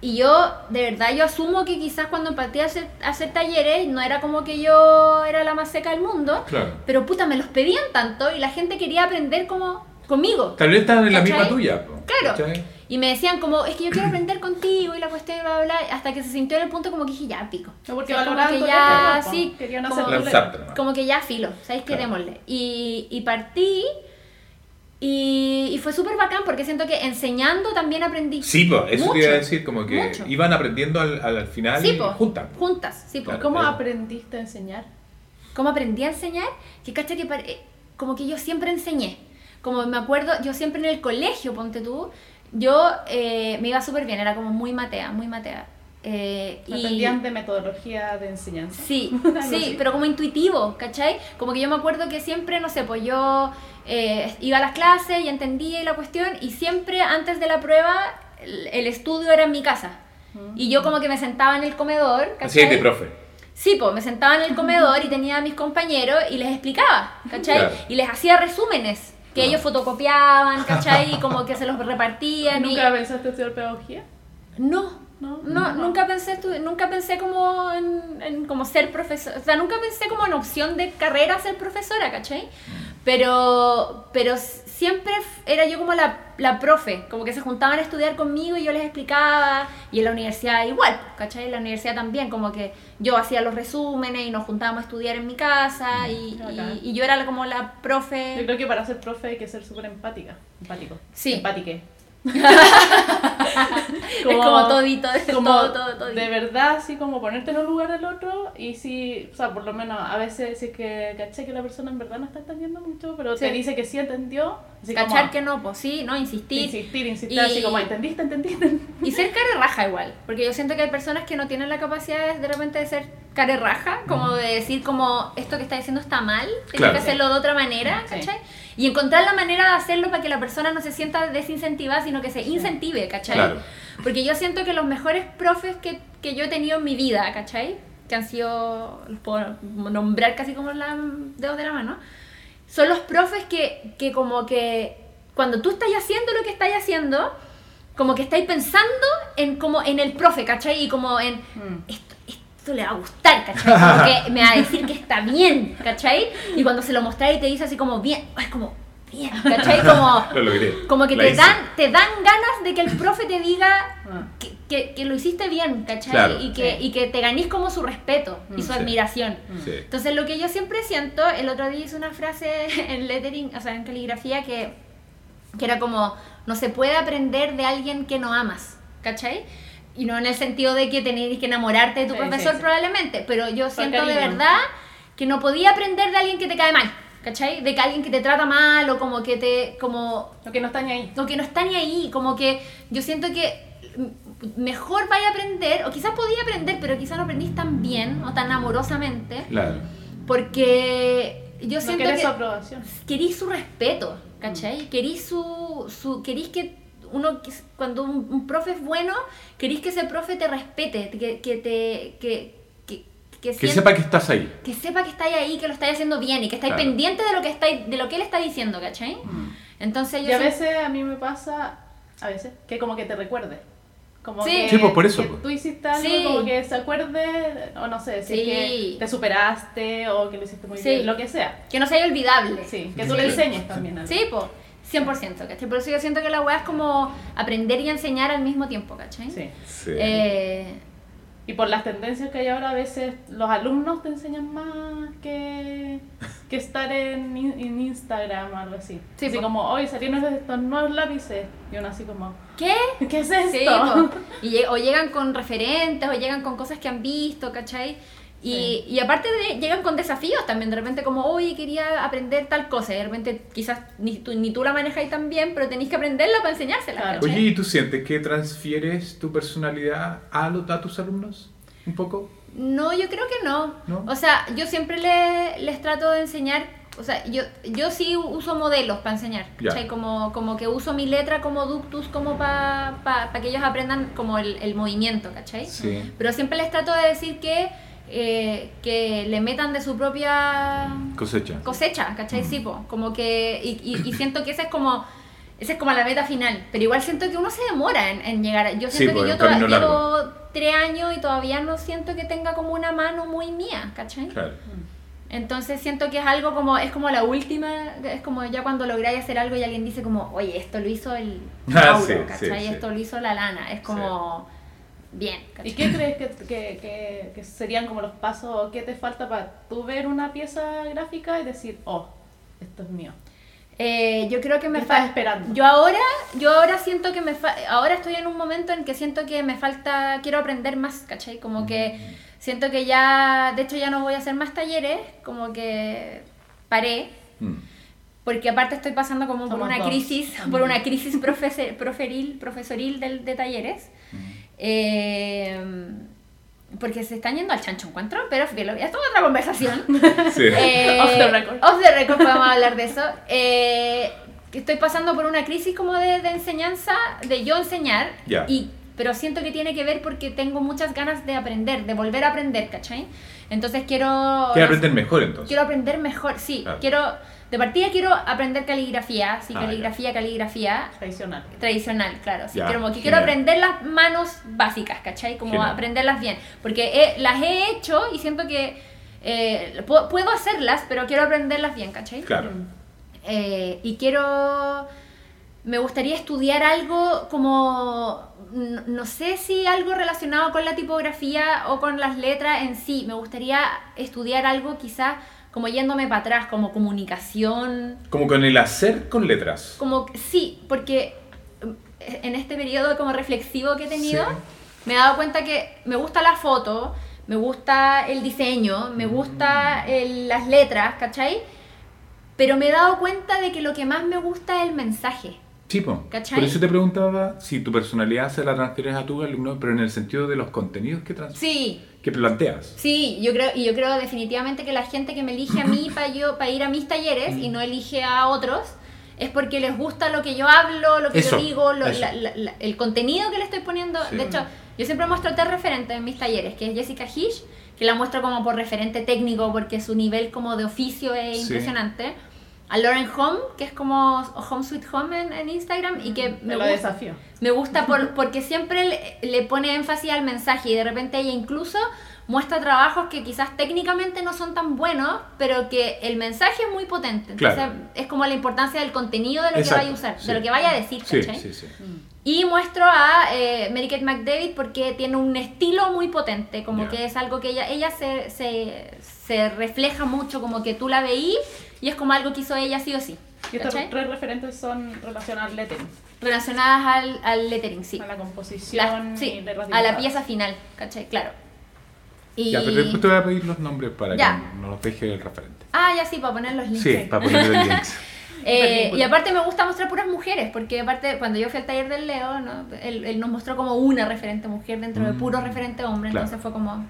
Speaker 4: y yo, de verdad, yo asumo que quizás cuando partí a hacer, a hacer talleres, no era como que yo era la más seca del mundo,
Speaker 3: Claro.
Speaker 4: pero puta, me los pedían tanto y la gente quería aprender como conmigo.
Speaker 3: Tal vez están en la misma tuya. po,
Speaker 4: Claro.
Speaker 3: ¿cachai?
Speaker 4: Y me decían como, es que yo quiero aprender contigo y la cuestión y bla, bla, bla, hasta que se sintió en el punto como que dije, ya, pico.
Speaker 1: No, porque
Speaker 4: O sea, como que ya,
Speaker 1: po.
Speaker 4: sí, como-
Speaker 3: Lanzarte
Speaker 4: como que ya filo, ¿sabéis qué?
Speaker 3: Claro.
Speaker 4: Démosle. Y, y partí y, y fue súper bacán porque siento que enseñando también aprendí.
Speaker 3: Sí, pues, eso
Speaker 4: Mucho,
Speaker 3: te iba a decir, como que
Speaker 4: mucho.
Speaker 3: iban aprendiendo al, al final
Speaker 4: Sí, po,
Speaker 3: juntas. po.
Speaker 4: juntas, sí, po.
Speaker 3: Claro.
Speaker 1: ¿Cómo
Speaker 3: Eso.
Speaker 1: aprendiste a enseñar?
Speaker 4: ¿Cómo aprendí a enseñar? Que cacha que pare- como que yo siempre enseñé. Como me acuerdo, yo siempre en el colegio, ponte tú, yo eh, me iba súper bien, era como muy matea, muy matea. Eh, y-
Speaker 1: ¿Aprendían de metodología de enseñanza?
Speaker 4: Sí, sí,
Speaker 1: así.
Speaker 4: pero como intuitivo, ¿cachai? Como que yo me acuerdo que siempre, no sé, pues yo eh, iba a las clases y entendía la cuestión y siempre antes de la prueba el, el estudio era en mi casa. Y yo como que me sentaba en el comedor,
Speaker 3: Así
Speaker 4: ¿cachai?
Speaker 3: es de profe.
Speaker 4: Sí, pues me sentaba en el comedor y tenía a mis compañeros y les explicaba, ¿cachai?
Speaker 3: Claro.
Speaker 4: Y les hacía resúmenes que ellos fotocopiaban, ¿cachai? Y como que se los repartían. y-
Speaker 1: ¿Nunca pensaste estudiar pedagogía?
Speaker 4: no,
Speaker 1: No.
Speaker 4: no, nunca pensé, nunca pensé como en, en como ser profesor, o sea, nunca pensé como en opción de carrera ser profesora, ¿cachai? Pero, pero siempre era yo como la, la profe, como que se juntaban a estudiar conmigo y yo les explicaba, y en la universidad igual, ¿cachai? En la universidad también, como que yo hacía los resúmenes y nos juntábamos a estudiar en mi casa, y, y, y yo era como la
Speaker 1: Yo
Speaker 4: profe...
Speaker 1: creo que para ser profe hay que ser súper empática. Empático.
Speaker 4: Sí. Es como todito,
Speaker 1: como
Speaker 4: todo, todo, todo.
Speaker 1: de verdad así como ponerte en un lugar del otro y si, o sea, por lo menos a veces si es que caché que la persona en verdad no está entendiendo mucho, pero te
Speaker 4: Sí.
Speaker 1: dice que sí entendió, así
Speaker 4: Cachar
Speaker 1: como
Speaker 4: que no, pues sí, no, insistir.
Speaker 1: insistir, insistir,
Speaker 4: Y-
Speaker 1: así como entendiste, entendiste.
Speaker 4: Y ser care raja igual, porque yo siento que hay personas que no tienen la capacidad de, de repente de ser care raja, como de decir como esto que está diciendo está mal, tienes
Speaker 3: Claro.
Speaker 4: que hacerlo de otra manera,
Speaker 1: Sí.
Speaker 4: ¿cachai? Y encontrar la manera de hacerlo para que la persona no se sienta desincentivada, sino que se incentive, ¿cachai?
Speaker 3: Claro.
Speaker 4: Porque yo siento que los mejores profes que, que yo he tenido en mi vida, ¿cachai? Que han sido, los puedo nombrar casi como los dedos de la mano, son los profes que, que como que cuando tú estás haciendo lo que estás haciendo, como que estáis pensando en como en el profe, ¿cachai? Y como en
Speaker 1: Mm.
Speaker 4: Esto, le va a gustar, ¿cachai? Como que me va a decir que está bien, ¿cachai? Y cuando se lo mostráis y te dice así como bien, es como bien, ¿cachai? Como,
Speaker 3: Lo
Speaker 4: como que
Speaker 3: La
Speaker 4: te
Speaker 3: hice.
Speaker 4: dan, te dan ganas de que el profe te diga
Speaker 1: Ah.
Speaker 4: que, que, que lo hiciste bien, ¿cachai?
Speaker 3: Claro.
Speaker 4: y, que,
Speaker 1: Sí.
Speaker 4: y que te ganís como su respeto y
Speaker 1: Mm,
Speaker 4: su
Speaker 3: sí.
Speaker 4: admiración.
Speaker 3: Sí.
Speaker 4: Entonces lo que yo siempre siento, el otro día hice una frase en lettering, o sea, en caligrafía que, que era como, no se puede aprender de alguien que no amas, ¿cachai? Y no en el sentido de que tenéis que enamorarte de tu
Speaker 1: Sí,
Speaker 4: profesor
Speaker 1: sí, sí.
Speaker 4: probablemente, pero yo siento de verdad que no podía aprender de alguien que te cae mal, ¿cachai? De que alguien que te trata mal o como que te, como,
Speaker 1: Lo que no está ni ahí.
Speaker 4: o que no está ni ahí, como que yo siento que mm, mejor vaya a aprender, o quizás podía aprender, pero quizás no aprendís tan bien o tan amorosamente,
Speaker 3: Claro.
Speaker 4: porque yo
Speaker 1: No
Speaker 4: siento
Speaker 1: querés
Speaker 4: que
Speaker 1: su aprobación.
Speaker 4: querís su respeto, ¿cachai? Querís su, su querís que uno que- cuando un, un profe es bueno, querís que ese profe te respete, que, que te que, que, que,
Speaker 3: Que
Speaker 4: sienta-
Speaker 3: sepa que estás ahí.
Speaker 4: que sepa que estáis ahí, que lo estáis haciendo bien y que estáis
Speaker 3: Claro.
Speaker 4: pendiente de lo que estáis de lo que él está diciendo, ¿cachai?
Speaker 3: Mm.
Speaker 4: Entonces yo
Speaker 1: Y a
Speaker 4: siento-
Speaker 1: veces a mí me pasa, a veces, que como que te recuerde. Como
Speaker 4: Sí.
Speaker 1: que,
Speaker 3: Sí, pues, por eso,
Speaker 1: que
Speaker 3: pues.
Speaker 1: tú hiciste algo,
Speaker 4: Sí.
Speaker 1: como que se acuerde, o no sé, si es que te superaste o que lo hiciste muy
Speaker 4: Sí.
Speaker 1: bien, lo que sea.
Speaker 4: que no sea olvidable.
Speaker 1: Sí, que tú
Speaker 3: Sí.
Speaker 1: le enseñes también algo.
Speaker 4: Sí, pues, 100%, ¿cachai? Por eso yo siento que la weá es como aprender y enseñar al mismo tiempo, ¿cachai?
Speaker 1: Sí.
Speaker 3: Sí.
Speaker 4: Eh,
Speaker 1: Y por las tendencias que hay ahora, a veces los alumnos te enseñan más que, que estar en, in- en Instagram o algo así.
Speaker 4: Sí,
Speaker 1: así
Speaker 4: po.
Speaker 1: como, hoy salieron estos nuevos lápices. Y uno así como,
Speaker 4: ¿Qué?
Speaker 1: ¿qué es esto?
Speaker 4: Sí, po. y lle- o llegan con referentes, o llegan con cosas que han visto, ¿cachai? Y,
Speaker 1: Sí.
Speaker 4: y aparte de, llegan con desafíos también, de repente como, oye, quería aprender tal cosa, y de repente quizás ni tú, ni tú la manejáis tan bien, pero tenéis que aprenderla para enseñársela,
Speaker 1: Claro.
Speaker 3: Oye, ¿y tú sientes que transfieres tu personalidad a, los, a tus alumnos? ¿Un poco?
Speaker 4: No, yo creo que no.
Speaker 3: ¿No?
Speaker 4: O sea, yo siempre le- les trato de enseñar, o sea, yo, yo sí uso modelos para enseñar. ¿cachai? Como, como que uso mi letra como ductus, como para pa, pa que ellos aprendan como el, el movimiento, ¿cachai?
Speaker 3: Sí.
Speaker 4: Pero siempre les trato de decir que, eh, que le metan de su propia
Speaker 3: Cosecha.
Speaker 4: cosecha, ¿cachai?
Speaker 3: Mm.
Speaker 4: Sí, po, como que, y, y- y siento que esa es como, esa es como la meta final, pero igual siento que uno se demora en, en llegar, yo
Speaker 3: Sí,
Speaker 4: siento
Speaker 3: po,
Speaker 4: que yo
Speaker 3: un camino
Speaker 4: toda-
Speaker 3: largo.
Speaker 4: llevo tres años y todavía no siento que tenga como una mano muy mía, ¿cachai?
Speaker 3: Claro.
Speaker 4: Entonces siento que es algo como, es como la última, es como ya cuando lográis hacer algo y alguien dice como, oye, esto lo hizo el
Speaker 3: Ah,
Speaker 4: Mauro,
Speaker 3: sí,
Speaker 4: ¿cachai?
Speaker 3: sí, sí.
Speaker 4: Esto lo hizo la lana, es como, bien,
Speaker 1: ¿Y qué crees que, que, que, que serían como los pasos o qué te falta para tú ver una pieza gráfica y decir, oh, esto es mío?
Speaker 4: Eh, yo creo que me
Speaker 1: ¿Qué estás
Speaker 4: falta.
Speaker 1: esperando?
Speaker 4: Yo ahora, yo ahora siento que me fa- ahora estoy en un momento en que siento que me falta, quiero aprender más, ¿cachai? Como que siento que ya, de hecho ya no voy a hacer más talleres, como que paré,
Speaker 3: Mm.
Speaker 4: porque aparte estoy pasando como por
Speaker 1: Somos
Speaker 4: una
Speaker 1: dos.
Speaker 4: crisis, por una crisis proferil, profesoril del, de talleres. Eh, porque se están yendo al chancho encuentro, pero filo, ya es toda otra conversación.
Speaker 3: Sí.
Speaker 4: Eh,
Speaker 1: Off the record.
Speaker 4: Off the record podemos hablar de eso. Eh, estoy pasando por una crisis como de, de enseñanza, de yo enseñar,
Speaker 3: Ya.
Speaker 4: y, pero siento que tiene que ver porque tengo muchas ganas de aprender, de volver a aprender, ¿cachai? Entonces quiero...
Speaker 3: Quieres aprender mejor entonces.
Speaker 4: Quiero aprender mejor, sí.
Speaker 3: Claro.
Speaker 4: Quiero, de partida quiero aprender caligrafía, sí,
Speaker 3: Ah,
Speaker 4: caligrafía, caligrafía
Speaker 1: Tradicional.
Speaker 4: tradicional, claro. Sí, quiero, como que quiero aprender las manos básicas, ¿cachai? Como
Speaker 3: Genial.
Speaker 4: aprenderlas bien. Porque he- las he hecho y siento que eh, pu- puedo hacerlas, pero quiero aprenderlas bien, ¿cachai?
Speaker 3: Claro.
Speaker 4: Eh, y quiero... Me gustaría estudiar algo como... No, no sé si algo relacionado con la tipografía o con las letras en sí. Me gustaría estudiar algo quizás como yéndome para atrás, como comunicación,
Speaker 3: Como con el hacer con letras.
Speaker 4: como sí, porque eh, en este periodo como reflexivo que he tenido,
Speaker 3: Sí.
Speaker 4: me he dado cuenta que me gusta la foto, me gusta el diseño, me gusta el- las letras, ¿cachai? Pero me he dado cuenta de que lo que más me gusta es el mensaje.
Speaker 3: Sí, po. Por eso te preguntaba si tu personalidad se la transfieres a tus alumnos, pero en el sentido de los contenidos que, trans
Speaker 4: Sí,
Speaker 3: que planteas.
Speaker 4: sí, yo creo, y yo creo definitivamente que la gente que me elige a mí para yo para ir a mis talleres y no elige a otros es porque les gusta lo que yo hablo, lo que
Speaker 3: Eso,
Speaker 4: yo digo, lo-
Speaker 3: eso.
Speaker 4: la- la- la- el contenido que le estoy poniendo.
Speaker 3: Sí.
Speaker 4: De hecho, yo siempre muestro tres referentes en mis talleres, que es Jessica Hish, que la muestro como por referente técnico porque su nivel como de oficio es
Speaker 3: Sí.
Speaker 4: impresionante. A Lauren Home, que es como Home Sweet Home en, en Instagram y que
Speaker 1: Me
Speaker 4: me
Speaker 1: lo
Speaker 4: gusta,
Speaker 1: desafío.
Speaker 4: me gusta por, porque siempre le, le pone énfasis al mensaje y de repente ella incluso muestra trabajos que quizás técnicamente no son tan buenos, pero que el mensaje es muy potente. Entonces
Speaker 3: Claro.
Speaker 4: es como la importancia del contenido de lo
Speaker 3: Exacto,
Speaker 4: que vaya a usar,
Speaker 3: sí.
Speaker 4: de lo que vaya a decir,
Speaker 3: Sí,
Speaker 4: ¿cachai?
Speaker 3: sí, sí.
Speaker 4: Y muestro a eh, Mary Kate McDavid porque tiene un estilo muy potente, como que es algo que ella, ella se, se, se refleja mucho, como que tú la veí y es como algo que hizo ella sí o sí.
Speaker 1: Y estos
Speaker 4: ¿cachai?
Speaker 1: tres referentes son relacionados al lettering,
Speaker 4: Relacionadas al, al lettering, sí.
Speaker 1: a la
Speaker 4: La-
Speaker 1: composición
Speaker 4: sí,
Speaker 1: y
Speaker 4: a la pieza final, ¿cachai? Claro. Y...
Speaker 3: Ya, pero después te voy a pedir los nombres para
Speaker 4: Ya.
Speaker 3: que nos los deje el referente.
Speaker 4: Ah, ya sí, para poner los links.
Speaker 3: Sí, para poner el links.
Speaker 4: Eh, y aparte me gusta mostrar puras mujeres, porque aparte cuando yo fui al taller del Leo, ¿no? él, él nos mostró como una referente mujer dentro de
Speaker 3: Mm.
Speaker 4: puro referente hombre,
Speaker 3: Claro.
Speaker 4: entonces fue como,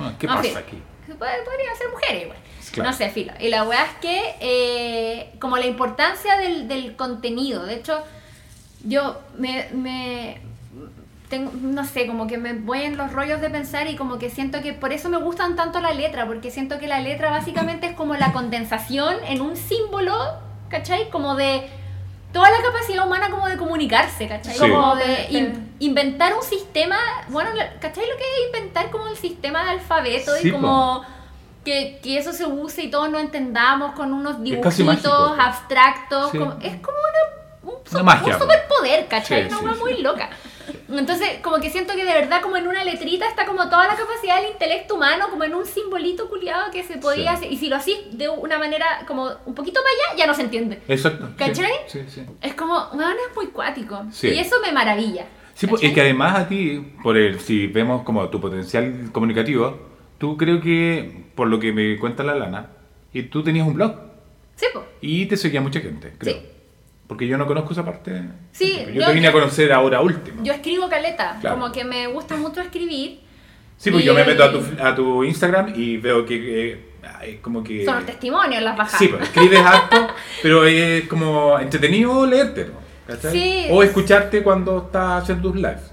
Speaker 3: Ah, ¿Qué pasa aquí?
Speaker 4: Podrían ser mujeres igual.
Speaker 3: Claro.
Speaker 4: No sé, filo. Y la weá es que, eh, como la importancia del, del contenido, de hecho, yo me, me tengo, no sé, como que me voy en los rollos de pensar y como que siento que por eso me gustan tanto la letra, porque siento que la letra básicamente es como la condensación en un símbolo, ¿cachai? Como de toda la capacidad humana como de comunicarse, ¿cachai?
Speaker 3: Sí.
Speaker 4: Como de in- inventar un sistema, bueno, la- ¿cachai lo que es inventar como el sistema de alfabeto
Speaker 3: Sí,
Speaker 4: y como que, que eso se use y todos nos entendamos con unos dibujitos
Speaker 3: mágico.
Speaker 4: abstractos,
Speaker 3: Sí.
Speaker 4: como- es como una, un,
Speaker 3: Una magia,
Speaker 4: un superpoder, ¿cachai?
Speaker 3: Sí,
Speaker 4: una
Speaker 3: sí,
Speaker 4: hueá
Speaker 3: sí.
Speaker 4: muy loca. Entonces, como que siento que de verdad como en una letrita está como toda la capacidad del intelecto humano, como en un simbolito culiado que se podía
Speaker 3: Sí.
Speaker 4: hacer, y si lo hacís de una manera como un poquito para allá, ya no se entiende.
Speaker 3: Exacto.
Speaker 4: ¿Cachai?
Speaker 3: Sí, sí.
Speaker 4: Es como, bueno, es muy cuático.
Speaker 3: Sí.
Speaker 4: Y eso me maravilla.
Speaker 3: Sí, pues,
Speaker 4: ¿cachai?
Speaker 3: es que además a ti, por el, si vemos como tu potencial comunicativo, tú creo que, por lo que me cuenta la lana, y tú tenías un blog
Speaker 4: Sí, po.
Speaker 3: y te seguía mucha gente, creo.
Speaker 4: Sí.
Speaker 3: Porque yo no conozco esa parte.
Speaker 4: Sí,
Speaker 3: yo,
Speaker 4: yo-
Speaker 3: te vine a
Speaker 4: yo-
Speaker 3: conocer ahora último.
Speaker 4: Yo escribo caleta,
Speaker 3: Claro.
Speaker 4: como que me gusta mucho escribir.
Speaker 3: sí, pues yo me meto a tu, a tu Instagram y veo que eh, como que...
Speaker 4: Son los testimonios las bajadas.
Speaker 3: Sí, pues escribes harto, pero es como entretenido leerte, ¿no? ¿Cachai?
Speaker 4: Sí.
Speaker 3: O escucharte cuando estás haciendo tus lives.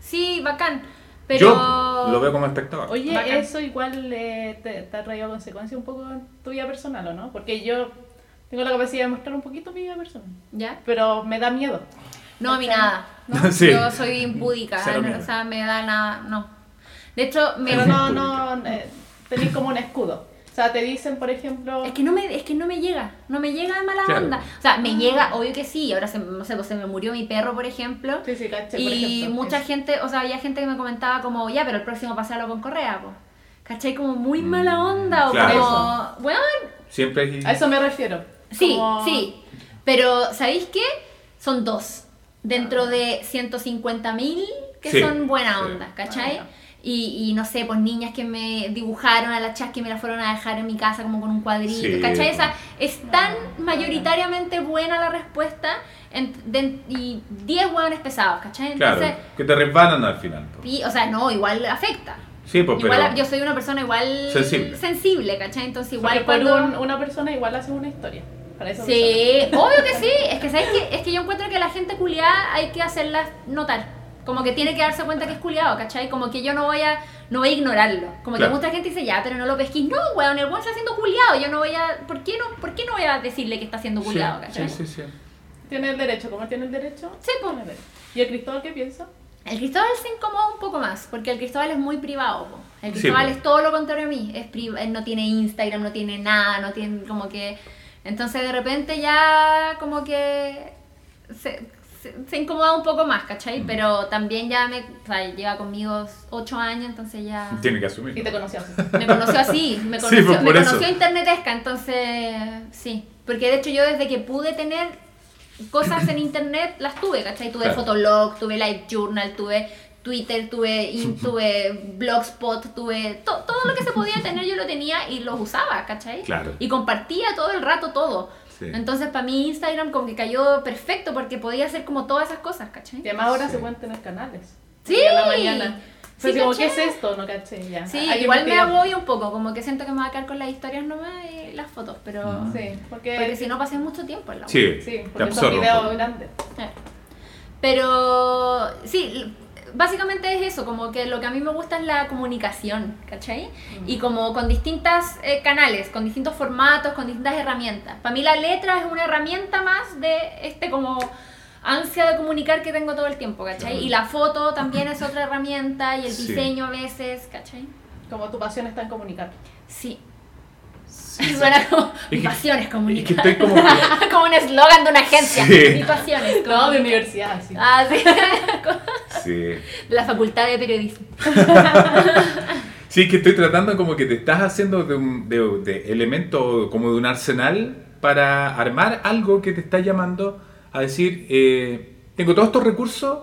Speaker 4: Sí, bacán. Pero...
Speaker 3: Yo lo veo como espectador.
Speaker 1: Oye,
Speaker 4: Bacán.
Speaker 1: eso igual eh, te, te ha traído consecuencias un poco en tu vida personal, ¿o no? Porque yo tengo la capacidad de mostrar un poquito mi vida personal,
Speaker 4: ¿Ya?
Speaker 1: pero me da miedo.
Speaker 4: No, a mí nada.
Speaker 3: ¿No? Sí.
Speaker 4: Yo soy impúdica, no, o sea, me da nada, no. De hecho, me...
Speaker 1: Pero no, no, eh, tenés como un escudo. O sea, te dicen, por ejemplo...
Speaker 4: Es que no me, es que no me llega, no me llega de mala
Speaker 3: Claro.
Speaker 4: onda. O sea, me llega, obvio que sí, ahora se, no sé, pues se me murió mi perro, por ejemplo.
Speaker 1: Sí, sí, caché, por
Speaker 4: y
Speaker 1: ejemplo,
Speaker 4: mucha gente, o sea, había gente que me comentaba como, ya, pero el próximo pasalo con correa, pues. ¿Cachai? Como muy mala onda, o
Speaker 3: Mm, Claro.
Speaker 4: como, bueno,
Speaker 3: Siempre hay...
Speaker 1: A eso me refiero.
Speaker 4: Sí,
Speaker 1: Como-
Speaker 4: sí. Pero, ¿sabéis qué? Son dos. Dentro de 150 mil que
Speaker 3: Sí,
Speaker 4: son buena
Speaker 3: sí.
Speaker 4: onda, ¿cachai?
Speaker 1: Ah,
Speaker 4: Y, y no sé, pues niñas que me dibujaron a las chas que me las fueron a dejar en mi casa como con un cuadrito,
Speaker 3: Sí.
Speaker 4: ¿cachai? O sea, es tan mayoritariamente buena la respuesta en- de- y 10 hueones pesados, ¿cachai?
Speaker 3: Claro,
Speaker 4: Entonces,
Speaker 3: que te resbalan al final.
Speaker 4: y, o sea, no, igual afecta.
Speaker 3: Sí, pues,
Speaker 4: igual
Speaker 3: pero...
Speaker 4: yo soy una persona igual
Speaker 3: Sensible.
Speaker 4: sensible, ¿cachai? Entonces igual cuando...
Speaker 1: un- una persona igual hace una historia. Para eso
Speaker 4: Sí, obvio que sí. Es que, ¿sabes qué? Es que yo encuentro que la gente culiada hay que hacerla notar. Como que tiene que darse cuenta que es culiado, ¿cachai? Como que yo no voy a, no voy a ignorarlo. Como
Speaker 3: Claro.
Speaker 4: que mucha gente dice, ya, pero no lo pesquís. No, weón, el weón está haciendo culiado. Yo no voy a... ¿Por qué no, ¿por qué no voy a decirle que está haciendo culiado,
Speaker 3: sí,
Speaker 4: cachai?
Speaker 3: sí, sí, sí.
Speaker 1: Tiene el derecho, como él tiene el derecho.
Speaker 4: Sí, pues.
Speaker 1: ¿Y el Cristóbal qué piensa?
Speaker 4: El Cristóbal se incomoda un poco más, porque el Cristóbal es muy privado. po. El
Speaker 3: Sí,
Speaker 4: Cristóbal
Speaker 3: po.
Speaker 4: es todo lo contrario a mí. Es pri- él no tiene Instagram, no tiene nada, no tiene como que... Entonces de repente ya como que se, se, se incomoda un poco más,
Speaker 3: Mm.
Speaker 4: ¿cachai? Pero también ya me... O sea, lleva conmigo ocho años, entonces ya...
Speaker 3: Tiene que asumir.
Speaker 1: Y te conoció así.
Speaker 4: Me conoció así, me
Speaker 3: Sí,
Speaker 4: conoció,
Speaker 3: pues,
Speaker 4: me conoció internetesca, entonces sí. Porque de hecho yo desde que pude tener cosas en internet las tuve, ¿cachai? Tuve
Speaker 3: Claro.
Speaker 4: Fotolog, tuve Live Journal, tuve Twitter, tuve, in- tuve Blogspot, tuve to- todo lo que se podía tener yo lo tenía y los usaba, ¿cachai?
Speaker 3: Claro.
Speaker 4: Y compartía todo el rato todo.
Speaker 3: Sí.
Speaker 4: Entonces para mí Instagram como que cayó perfecto porque podía hacer como todas esas cosas, ¿cachai?
Speaker 1: Y además ahora
Speaker 3: Sí.
Speaker 1: se pueden tener canales.
Speaker 4: Sí.
Speaker 1: A la mañana.
Speaker 4: Sí,
Speaker 1: Sí, como, ¿qué es esto? No caché, ya.
Speaker 4: Sí,
Speaker 1: Hay
Speaker 4: igual me agobio un poco, como que siento que me va a quedar con las historias nomás y las fotos, pero...
Speaker 1: Sí, porque,
Speaker 4: Porque si no pasé mucho tiempo en la web.
Speaker 3: Sí,
Speaker 1: sí, porque son videos grandes.
Speaker 4: Eh. Pero sí, básicamente es eso, como que lo que a mí me gusta es la comunicación, ¿cachai? Y como con distintas eh, canales, con distintos formatos, con distintas herramientas. Para mí la letra es una herramienta más de este como ansia de comunicar que tengo todo el tiempo, ¿cachai?
Speaker 3: Claro.
Speaker 4: Y la foto también es otra herramienta y el
Speaker 3: Sí.
Speaker 4: diseño a veces, ¿cachai?
Speaker 1: Como tu pasión está en comunicar.
Speaker 4: Sí.
Speaker 3: Sí,
Speaker 4: Suena como
Speaker 3: Es
Speaker 4: mi
Speaker 3: que-
Speaker 4: pasión es
Speaker 3: Es
Speaker 4: comunicar.
Speaker 3: que estoy como...
Speaker 4: como un eslogan de una agencia.
Speaker 3: Sí.
Speaker 4: Mi pasión es
Speaker 1: No, de universidad, sí.
Speaker 4: Ah, sí. La facultad de periodismo.
Speaker 3: Sí, que estoy tratando como que te estás haciendo de, un, de, de elemento, como de un arsenal para armar algo que te está llamando a decir, eh, tengo todos estos recursos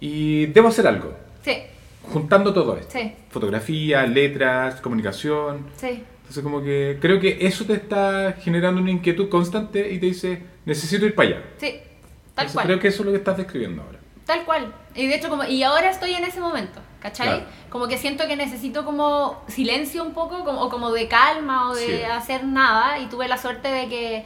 Speaker 3: y debo hacer algo.
Speaker 4: Sí,
Speaker 3: Juntando todo esto.
Speaker 4: sí,
Speaker 3: Fotografía, letras, comunicación.
Speaker 4: sí.
Speaker 3: Entonces como que creo que eso te está generando una inquietud constante y te dice, necesito ir para allá.
Speaker 4: Sí, tal
Speaker 3: Entonces,
Speaker 4: cual.
Speaker 3: Creo que eso es lo que estás describiendo ahora.
Speaker 4: Tal cual. Y de hecho, como, y ahora estoy en ese momento, ¿cachai?
Speaker 3: Claro.
Speaker 4: Como que siento que necesito como silencio un poco, como, o como de calma o de
Speaker 3: Sí.
Speaker 4: hacer nada. Y tuve la suerte de que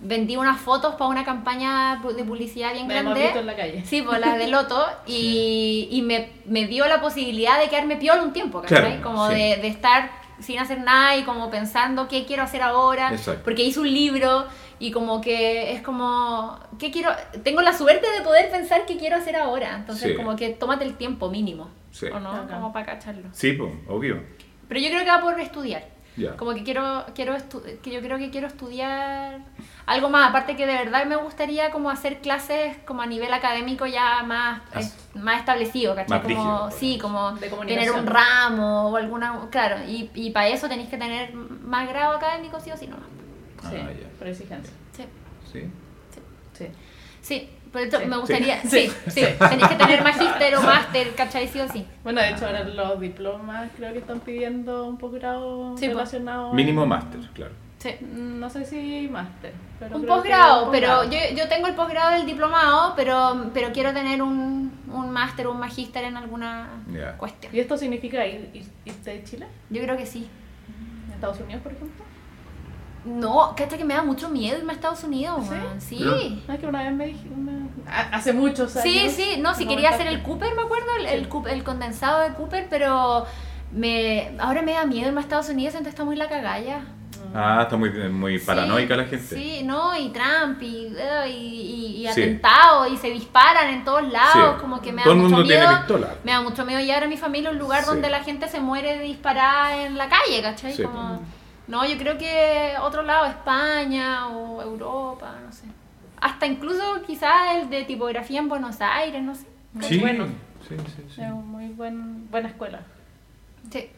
Speaker 4: vendí unas fotos para una campaña de publicidad bien
Speaker 1: Me
Speaker 4: grande.
Speaker 1: en la calle.
Speaker 4: Sí, pues las de Loto. Y, y me, me dio la posibilidad de quedarme piola un tiempo, ¿cachai?
Speaker 3: Claro,
Speaker 4: como
Speaker 3: sí.
Speaker 4: de, de estar sin hacer nada y como pensando qué quiero hacer ahora.
Speaker 3: Exacto.
Speaker 4: Porque hice un libro y como que es como, ¿qué quiero? Tengo la suerte de poder pensar qué quiero hacer ahora. Entonces
Speaker 3: Sí.
Speaker 4: como que tómate el tiempo mínimo.
Speaker 3: Sí.
Speaker 4: ¿O no?
Speaker 1: Acá.
Speaker 4: Como para cacharlo.
Speaker 3: Sí, pues, obvio.
Speaker 4: Pero yo creo que va por estudiar. Como que quiero, quiero que yo creo que quiero estudiar algo más, aparte que de verdad me gustaría como hacer clases como a nivel académico ya más,
Speaker 3: Ah.
Speaker 4: más establecido, ¿cachai?
Speaker 3: Más
Speaker 4: como,
Speaker 3: rígido,
Speaker 4: sí, como
Speaker 1: De
Speaker 4: tener un ramo o alguna, claro, y, y para eso tenéis que tener más grado académico sí o sí nomás.
Speaker 3: Ah,
Speaker 1: Sí,
Speaker 3: ya.
Speaker 1: por exigencia.
Speaker 4: Sí,
Speaker 3: Sí.
Speaker 1: Sí.
Speaker 4: sí, por eso
Speaker 1: Sí.
Speaker 4: me gustaría,
Speaker 1: Sí.
Speaker 4: sí, sí, tenéis que tener magíster o máster, ¿cachai? Sí o sí.
Speaker 1: Bueno, de hecho ahora los diplomas creo que están pidiendo un posgrado
Speaker 4: Sí, pues.
Speaker 1: relacionado.
Speaker 3: Mínimo máster, claro.
Speaker 4: Sí.
Speaker 1: No sé si máster. pero
Speaker 4: Un posgrado, pero yo, yo tengo el posgrado del diplomado, pero, pero quiero tener un, un máster o un magíster en alguna cuestión.
Speaker 1: ¿Y esto significa ir, ir- irte de Chile?
Speaker 4: Yo creo que sí.
Speaker 1: Estados Unidos, por ejemplo?
Speaker 4: No, cacha que me da mucho miedo irme a Estados Unidos,
Speaker 1: ¿Sí?
Speaker 4: Sí.
Speaker 3: Ya.
Speaker 1: Ah, que una vez me dije, una- hace muchos años.
Speaker 4: Sí, sí, no, si quería hacer el. Cooper, me acuerdo, el, el,
Speaker 1: Sí.
Speaker 4: Coop- el condensado de Cooper, pero me ahora me da miedo irme a Estados Unidos, entonces está muy la cagalla.
Speaker 3: Ah, está muy, muy paranoica la gente.
Speaker 4: Sí, no, y Trump, y, eh, y, y-
Speaker 3: Sí.
Speaker 4: atentados, y se disparan en todos lados,
Speaker 3: Sí.
Speaker 4: como que me da
Speaker 3: Todo el
Speaker 4: mucho
Speaker 3: mundo tiene
Speaker 4: miedo.
Speaker 3: pistola.
Speaker 4: Me da mucho miedo llevar a mi familia a un lugar
Speaker 3: Sí.
Speaker 4: donde la gente se muere disparada en la calle, ¿cachai?
Speaker 3: Sí.
Speaker 4: Como, no, yo creo que otro lado, España o Europa, no sé. Hasta incluso quizás el de tipografía en Buenos Aires, no sé.
Speaker 3: Sí,
Speaker 1: Bueno.
Speaker 3: sí, sí, sí.
Speaker 1: Es muy buen, buena escuela.
Speaker 4: Sí.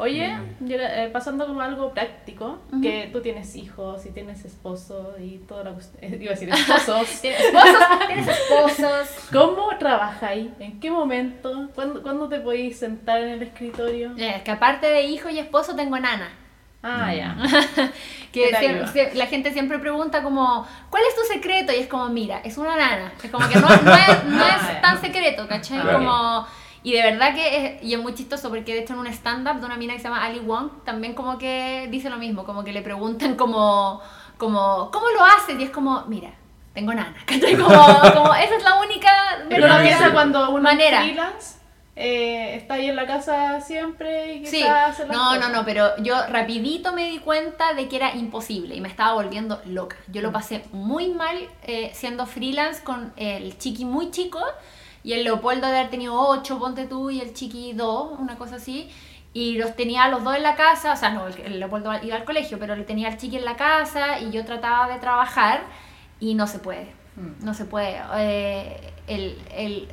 Speaker 1: Oye, eh, pasando como algo práctico, que tú tienes hijos y tienes esposo y toda la cuestión. eh, Iba a decir esposos.
Speaker 4: ¿Tienes esposos? ¿Tienes esposos?
Speaker 1: ¿Cómo trabajáis? ¿En qué momento? ¿Cuándo, ¿cuándo te podéis sentar en el escritorio?
Speaker 4: Es que aparte de hijo y esposo tengo nana.
Speaker 1: Ah, ya.
Speaker 4: Que
Speaker 1: ¿Qué te
Speaker 4: sie-
Speaker 1: ayuda?
Speaker 4: sie- la gente siempre pregunta como, ¿cuál es tu secreto? Y es como, mira, es una nana. Es como que no, no es, no
Speaker 1: Ah,
Speaker 4: es
Speaker 1: ya.
Speaker 4: tan secreto, ¿cachai?
Speaker 3: Claro.
Speaker 4: Como, y de verdad que es, y es muy chistoso porque de hecho en un stand-up de una mina que se llama Ali Wong, también como que dice lo mismo, como que le preguntan como, como ¿cómo lo haces? Y es como, mira, tengo nana, ¿cachai? Como, como esa es la única
Speaker 1: Pero piensa cuando uno
Speaker 4: manera.
Speaker 1: freelance, eh, está ahí en la casa siempre y
Speaker 4: Sí, no, no, no, pero yo rapidito me di cuenta de que era imposible y me estaba volviendo loca. Yo lo pasé muy mal eh, siendo freelance con el chiqui muy chico y el Leopoldo de haber tenido 8, ponte tú, y el chiqui 2, una cosa así. Y los tenía a los dos en la casa, o sea, no, el, el Leopoldo iba al colegio, pero le tenía al chiqui en la casa y yo trataba de trabajar y no se puede.
Speaker 1: Mm.
Speaker 4: No se puede. Eh, el, el,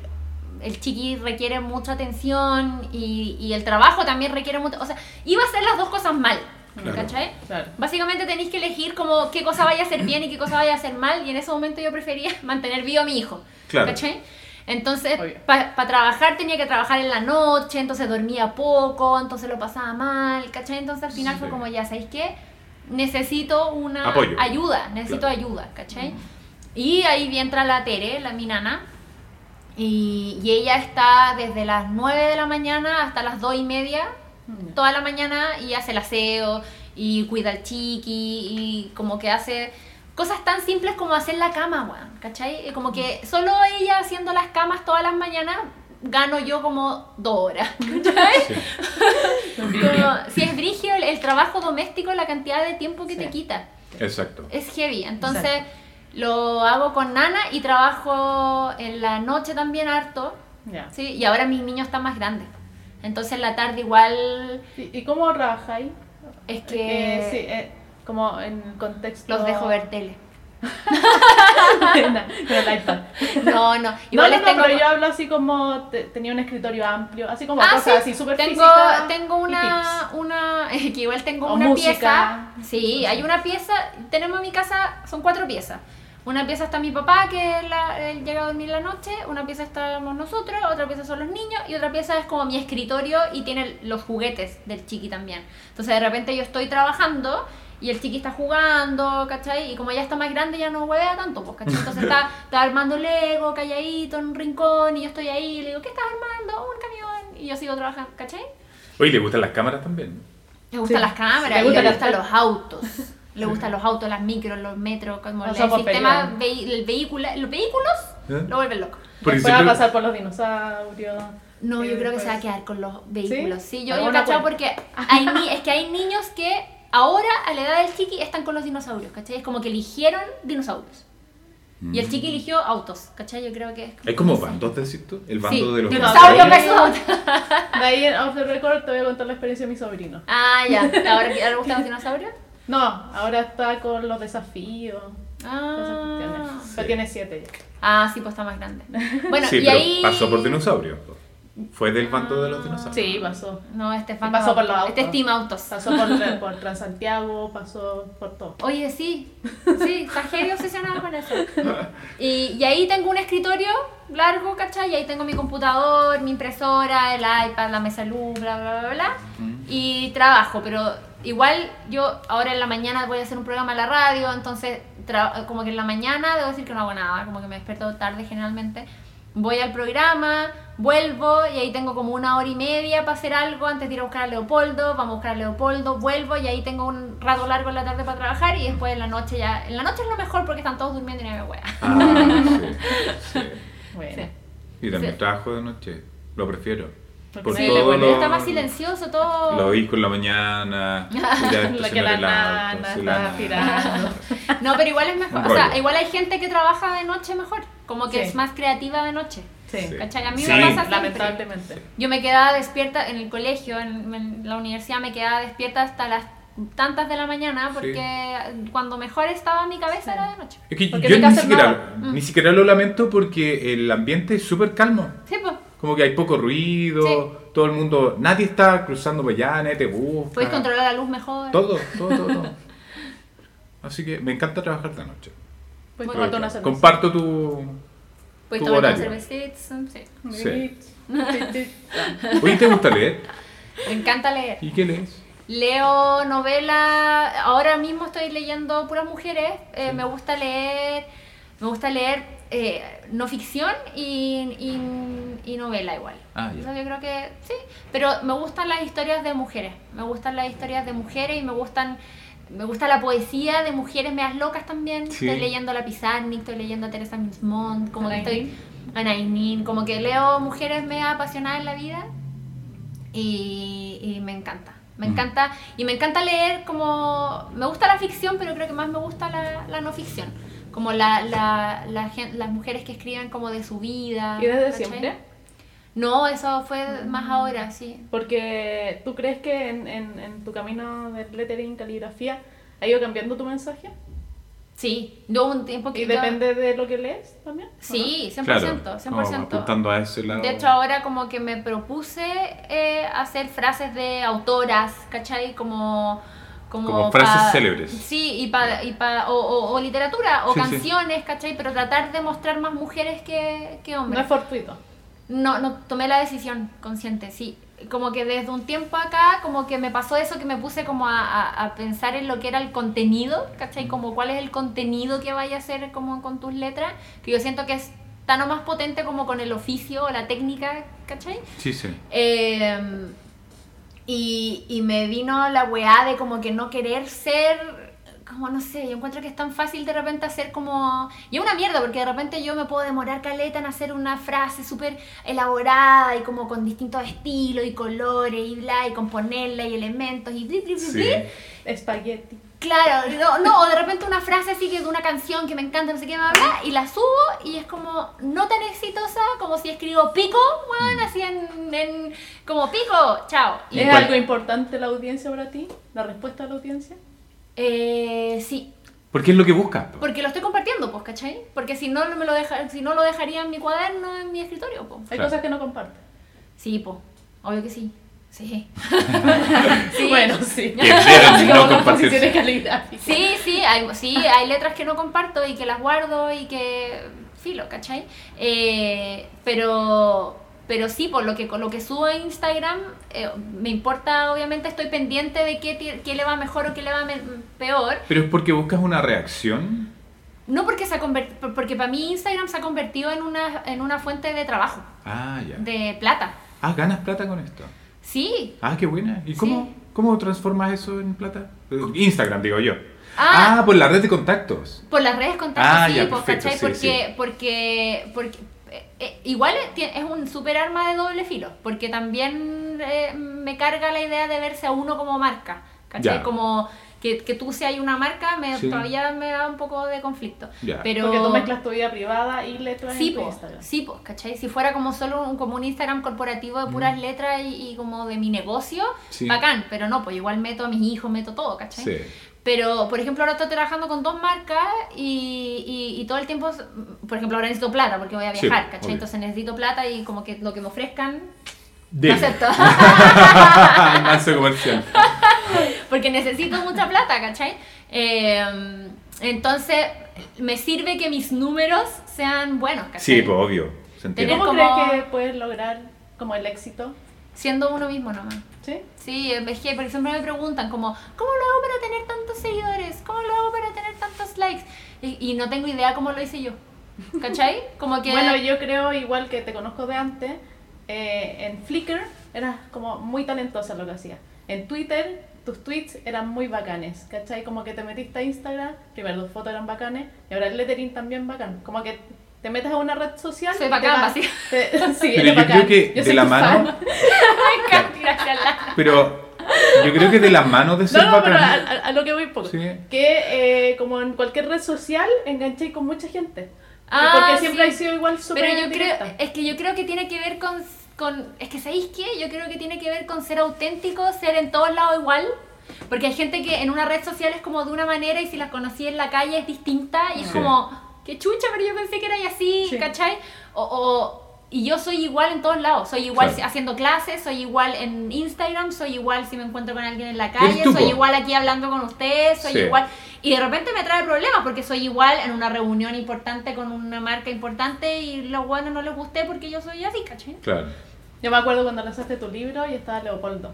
Speaker 4: el chiqui requiere mucha atención y, y el trabajo también requiere mucho. O sea, iba a hacer las dos cosas mal.
Speaker 3: Claro.
Speaker 4: ¿Cachai?
Speaker 1: Claro.
Speaker 4: Básicamente tenéis que elegir como qué cosa vaya a hacer bien y qué cosa vaya a hacer mal. Y en ese momento yo prefería mantener vivo a mi hijo.
Speaker 3: Claro.
Speaker 4: ¿Cachai? Entonces, para trabajar tenía que trabajar en la noche, entonces dormía poco, entonces lo pasaba mal, ¿cachai? Entonces al final
Speaker 3: Sí.
Speaker 4: fue como, ya, ¿sabéis qué? Necesito una
Speaker 3: Apoyo.
Speaker 4: ayuda, necesito
Speaker 3: Claro.
Speaker 4: ayuda, ¿cachai? Y ahí entra la Tere, la mi nana, y, y ella está desde las 9 de la mañana hasta las 2 y media,
Speaker 1: Mm.
Speaker 4: toda la mañana, y hace el aseo, y cuida al chiqui, y como que hace cosas tan simples como hacer la cama, weón, ¿cachai? Como que solo ella haciendo las camas todas las mañanas gano yo como dos horas, ¿cachai?
Speaker 3: Sí.
Speaker 4: Como, si es brigio el, el trabajo doméstico, la cantidad de tiempo que
Speaker 1: Sí.
Speaker 4: te quita
Speaker 3: Exacto.
Speaker 4: es heavy. Entonces
Speaker 1: Exacto.
Speaker 4: Lo hago con Nana y trabajo en la noche también harto.
Speaker 1: Ya.
Speaker 4: ¿sí? Y ahora mis niños están más grandes. Entonces en la tarde igual
Speaker 1: ¿Y, cómo trabajáis?
Speaker 4: es que
Speaker 1: Eh, sí, eh, como en contexto...
Speaker 4: los dejo ver tele. No, no.
Speaker 1: No,
Speaker 4: Igual
Speaker 1: no,
Speaker 4: les
Speaker 1: no,
Speaker 4: tengo...
Speaker 1: pero yo hablo así como te- tenía un escritorio amplio, así como
Speaker 4: Ah,
Speaker 1: cosas
Speaker 4: sí,
Speaker 1: así súper
Speaker 4: tengo, tengo una, una, que igual tengo
Speaker 1: O
Speaker 4: una
Speaker 1: música.
Speaker 4: pieza. Sí, hay una pieza, tenemos en mi casa, son cuatro piezas. Una pieza está mi papá, que la- él llega a dormir la noche, una pieza estamos nosotros, otra pieza son los niños y otra pieza es como mi escritorio y tiene los juguetes del chiqui también. Entonces de repente yo estoy trabajando y el chiqui está jugando, ¿cachai? Y como ya está más grande ya no huevea tanto, pues, ¿cachai? Entonces está, está armando Lego, calladito, en un rincón y yo estoy ahí y le digo, ¿qué estás armando? Un camión. Y yo sigo trabajando, ¿cachai?
Speaker 3: Oye, ¿le gustan las cámaras también?
Speaker 4: Le gustan
Speaker 1: Sí.
Speaker 4: las cámaras,
Speaker 1: Le
Speaker 4: y le gustan los autos. Le gustan los autos, las micros, los metros, como el sistema, el vehículo, los vehículos
Speaker 3: ¿Eh?
Speaker 4: lo vuelven loco.
Speaker 1: Después va a
Speaker 3: siempre-
Speaker 1: pasar por los dinosaurios.
Speaker 4: No, yo
Speaker 1: Eh,
Speaker 4: creo que se va a
Speaker 1: pues,
Speaker 4: quedar con los vehículos. Sí, yo, yo he cachado porque hay ni- es que hay niños que ahora, a la edad del chiqui, están con los dinosaurios, ¿cachai? Es como que eligieron dinosaurios. Y el chiqui eligió autos, ¿cachai? Yo creo que es
Speaker 3: Hay como
Speaker 4: no sé.
Speaker 3: bandos, decís tú. El bando
Speaker 4: Sí,
Speaker 3: de los
Speaker 4: dinosaurio
Speaker 1: dinosaurios.
Speaker 4: versus autos.
Speaker 1: De ahí en Off the Record te voy a contar la experiencia de mi sobrino.
Speaker 4: Ah, ya. ¿Ahora que- ahora le gustan los dinosaurios?
Speaker 1: No, ahora está con los desafíos.
Speaker 4: Ah.
Speaker 1: Pero tiene siete ya.
Speaker 4: Ah, sí, pues está más grande. Bueno,
Speaker 3: sí,
Speaker 4: y
Speaker 3: pero
Speaker 4: ahí...
Speaker 3: pasó por dinosaurios. Fue del bando de los dinosaurios.
Speaker 1: Sí, pasó.
Speaker 4: No, este es fan
Speaker 1: Pasó por los
Speaker 4: autos.
Speaker 1: autos.
Speaker 4: Este es Team Autos.
Speaker 1: Pasó por, por Transantiago, pasó por todo.
Speaker 4: Oye, sí, sí, está heavy obsesionado con eso. Y, y ahí tengo un escritorio largo, ¿cachai? Y ahí tengo mi computador, mi impresora, el iPad, la mesa de luz, bla, bla, bla, bla.
Speaker 3: Mm.
Speaker 4: Y trabajo, pero igual yo ahora en la mañana voy a hacer un programa en la radio, entonces como que en la mañana debo decir que no hago nada, como que me despierto tarde generalmente. Voy al programa, vuelvo y ahí tengo como una hora y media para hacer algo antes de ir a buscar a Leopoldo, vamos a buscar a Leopoldo, vuelvo y ahí tengo un rato largo en la tarde para trabajar y después en la noche ya, en la noche es lo mejor porque están todos durmiendo y no me wea.
Speaker 3: Ah, sí, sí.
Speaker 1: Bueno.
Speaker 4: Sí.
Speaker 3: Y también
Speaker 4: Sí.
Speaker 3: trabajo de noche. Lo prefiero.
Speaker 1: Porque
Speaker 3: Por todo lo-
Speaker 4: Está más silencioso todo.
Speaker 3: Lo oí con la mañana.
Speaker 1: Lo que la nana está tirando.
Speaker 4: No, pero igual es mejor. O sea, igual hay gente que trabaja de noche mejor. Como que
Speaker 1: Sí.
Speaker 4: es más creativa de noche.
Speaker 1: Sí.
Speaker 4: ¿Cachai? A mí
Speaker 3: Sí.
Speaker 4: me pasa siempre.
Speaker 1: lamentablemente.
Speaker 4: Yo me quedaba despierta en el colegio, en, en la universidad, me quedaba despierta hasta las tantas de la mañana porque cuando mejor estaba mi cabeza
Speaker 1: Sí.
Speaker 4: era de noche.
Speaker 3: Es que
Speaker 1: Porque
Speaker 3: yo ni siquiera,
Speaker 1: nada.
Speaker 4: Mm.
Speaker 3: ni siquiera lo lamento porque el ambiente es súper calmo.
Speaker 4: Sí, pues.
Speaker 3: Como que hay poco ruido,
Speaker 4: Sí.
Speaker 3: todo el mundo, nadie está cruzando para allá, nadie te busca.
Speaker 4: Puedes controlar la luz mejor.
Speaker 3: Todo, todo, todo, todo. Así que me encanta trabajar de noche.
Speaker 1: Pues tomarte una.
Speaker 3: Comparto tu...
Speaker 4: Puedes
Speaker 3: tu
Speaker 4: tomar
Speaker 3: horario.
Speaker 4: cervecitas. Sí.
Speaker 3: Sí. Oye, ¿te gusta leer?
Speaker 4: Me encanta leer.
Speaker 3: ¿Y qué lees?
Speaker 4: Leo novela, ahora mismo estoy leyendo puras mujeres, eh, me gusta leer, me gusta leer eh, no ficción y, y- y novela igual.
Speaker 3: Ah,
Speaker 4: sea, yo creo que sí, pero me gustan las historias de mujeres, me gustan las historias de mujeres y me gustan me gusta la poesía de mujeres medias locas también.
Speaker 3: Sí.
Speaker 4: Estoy leyendo a la Pizarnik, estoy leyendo a Teresa Mismont, como que estoy
Speaker 1: Inin.
Speaker 4: Ana Inin, como que leo mujeres medio apasionadas en la vida y, y me encanta. Me
Speaker 3: Mm.
Speaker 4: encanta, y me encanta leer como, me gusta la ficción, pero creo que más me gusta la, la no ficción. Como la, la, la las mujeres que escriben como de su vida.
Speaker 1: ¿Y desde
Speaker 4: ¿cachai?
Speaker 1: siempre?
Speaker 4: No, eso fue más ahora, sí.
Speaker 1: Porque tú crees que en, en, en tu camino de lettering, caligrafía, ha ido cambiando tu mensaje.
Speaker 4: Sí, yo un tiempo que
Speaker 1: Y
Speaker 4: yo-
Speaker 1: depende de lo que lees también. ¿o no?
Speaker 4: Sí, 100%,
Speaker 3: Claro,
Speaker 4: 100%.
Speaker 3: como apuntando a ese lado.
Speaker 4: De hecho, ahora como que me propuse eh, hacer frases de autoras, ¿cachai? Como... Como,
Speaker 3: Como frases
Speaker 4: pa-
Speaker 3: célebres.
Speaker 4: Sí, y pa, y pa, o, o- o literatura, o
Speaker 3: Sí, sí.
Speaker 4: canciones, ¿cachai? Pero tratar de mostrar más mujeres que, que
Speaker 1: No
Speaker 4: hombres.
Speaker 1: es fortuito.
Speaker 4: No, no, tomé la decisión consciente, sí. Como que desde un tiempo acá, como que me pasó eso, que me puse como a, a- a pensar en lo que era el contenido, ¿cachai? Como cuál es el contenido que vaya a hacer como con tus letras, que yo siento que es tan o más potente como con el oficio o la técnica, ¿cachai?
Speaker 3: Sí, sí.
Speaker 4: Eh, y, y me vino la weá de como que no querer ser, como no sé, yo encuentro que es tan fácil de repente hacer como... Y es una mierda porque de repente yo me puedo demorar caleta en hacer una frase súper elaborada y como con distintos estilos y colores y bla, y componerla y elementos y bli, bli, bli,
Speaker 3: Sí.
Speaker 1: Espagueti.
Speaker 4: Claro, no, no, o de repente una frase así que de una canción que me encanta, no sé qué, bla, bla, y la subo y es como no tan exitosa como si escribo pico, bueno, así en, en- como pico, chao. Y,
Speaker 3: ¿Y
Speaker 1: ¿Es algo importante la audiencia para ti? ¿La respuesta de la audiencia?
Speaker 4: eh, sí,
Speaker 3: Porque es lo que buscas. po.
Speaker 4: porque lo estoy compartiendo, pues, ¿cachai? Porque si no, no me lo deja, si no lo dejaría en mi cuaderno, en mi escritorio, pues.
Speaker 1: Hay
Speaker 3: Claro.
Speaker 1: cosas que no compartes.
Speaker 4: Sí, pues, obvio que sí. Sí. Sí.
Speaker 1: Bueno, sí.
Speaker 3: No.
Speaker 4: Sí, sí, hay, sí, hay letras que no comparto y que las guardo y que filo, ¿cachai? Eh, pero, pero sí, por lo que, con lo que subo a Instagram, eh, me importa, obviamente estoy pendiente de qué, qué le va mejor o qué le va peor.
Speaker 3: Pero es porque buscas una reacción.
Speaker 4: No porque se ha porque para mí Instagram se ha convertido en una, en una fuente de trabajo,
Speaker 3: Ah, ya.
Speaker 4: de plata.
Speaker 3: Ah, ganas plata con esto.
Speaker 4: Sí.
Speaker 3: Ah, qué buena. ¿Y cómo,
Speaker 4: Sí.
Speaker 3: cómo transformas eso en plata? Eh, Instagram, digo yo.
Speaker 4: Ah.
Speaker 3: Ah, por la red de contactos.
Speaker 4: Por las redes contactos,
Speaker 3: Ah,
Speaker 4: sí,
Speaker 3: ya,
Speaker 4: pues,
Speaker 3: perfecto,
Speaker 4: porque,
Speaker 3: sí.
Speaker 4: porque, porque eh, eh, igual es, un super arma de doble filo, porque también eh, me carga la idea de verse a uno como marca, ¿cachai?
Speaker 3: Ya.
Speaker 4: Como que, que tú seas una marca, me,
Speaker 3: Sí.
Speaker 4: todavía me da un poco de conflicto. Pero,
Speaker 1: Porque tú mezclas tu vida privada y letras
Speaker 4: Sí,
Speaker 1: en
Speaker 4: po,
Speaker 1: Instagram.
Speaker 4: sí, po, ¿cachai? Si fuera como solo un, como un Instagram corporativo de puras letras y, y como de mi negocio,
Speaker 3: Mm. Sí.
Speaker 4: bacán, pero no, pues igual meto a mis hijos, meto todo, ¿cachai?
Speaker 3: Sí.
Speaker 4: Pero, por ejemplo, ahora estoy trabajando con dos marcas y, y, y todo el tiempo, por ejemplo, ahora necesito plata porque voy a
Speaker 3: Sí,
Speaker 4: viajar,
Speaker 3: obvio.
Speaker 4: ¿cachai? Entonces necesito plata y como que lo que me ofrezcan,
Speaker 3: Dile.
Speaker 4: lo acepto.
Speaker 3: Comercial.
Speaker 4: porque necesito mucha plata, ¿cachai? Eh, entonces, me sirve que mis números sean buenos, ¿cachai?
Speaker 3: Sí, pues obvio. Se
Speaker 1: ¿Y
Speaker 3: entiende.
Speaker 4: Tener
Speaker 1: cómo
Speaker 4: como-
Speaker 1: crees que puedes lograr como el éxito?
Speaker 4: Siendo uno mismo nomás.
Speaker 1: ¿Sí?
Speaker 4: Sí, es que por ejemplo me preguntan como, ¿cómo lo hago para tener tantos seguidores? ¿Cómo lo hago para tener tantos likes? Y, y no tengo idea cómo lo hice yo. ¿Cachai? Como que...
Speaker 1: Bueno, yo creo, igual que te conozco de antes, eh, en Flickr eras como muy talentosa lo que hacías. En Twitter tus tweets eran muy bacanes, ¿cachai? Como que te metiste a Instagram, primero tus fotos eran bacanes y ahora el lettering también bacán. Como que te metes a una red social.
Speaker 4: Soy bacán,
Speaker 1: va-
Speaker 4: así.
Speaker 1: te- sí,
Speaker 3: Pero yo
Speaker 1: bacán.
Speaker 3: creo que
Speaker 1: Yo
Speaker 3: de la mano-
Speaker 4: la-
Speaker 3: Pero yo creo que de las manos de ser
Speaker 1: No, no, pero a,
Speaker 3: bacán.
Speaker 1: a- lo que voy un poco.
Speaker 3: Sí.
Speaker 1: Que eh, como en cualquier red social engancháis con mucha gente.
Speaker 4: Ah,
Speaker 1: Porque siempre
Speaker 4: sí.
Speaker 1: has sido igual súper
Speaker 4: Pero yo creo,
Speaker 1: directa.
Speaker 4: es que yo creo que tiene que ver con, con, es que ¿sabéis qué? Yo creo que tiene que ver con ser auténtico, ser en todos lados igual. Porque hay gente que en una red social es como de una manera y si las conocí en la calle es distinta y es
Speaker 3: Sí.
Speaker 4: como, qué chucha, pero yo pensé que era así,
Speaker 1: Sí.
Speaker 4: ¿cachai? O, o- y yo soy igual en todos lados, soy igual
Speaker 3: Claro.
Speaker 4: haciendo clases, soy igual en Instagram, soy igual si me encuentro con alguien en la calle, soy igual aquí hablando con ustedes, soy
Speaker 3: Sí.
Speaker 4: igual... Y de repente me trae problemas porque soy igual en una reunión importante con una marca importante y los buenos no les gusté porque yo soy así, ¿cachai?
Speaker 3: Claro.
Speaker 1: Yo me acuerdo cuando lanzaste tu libro y estaba Leopoldo.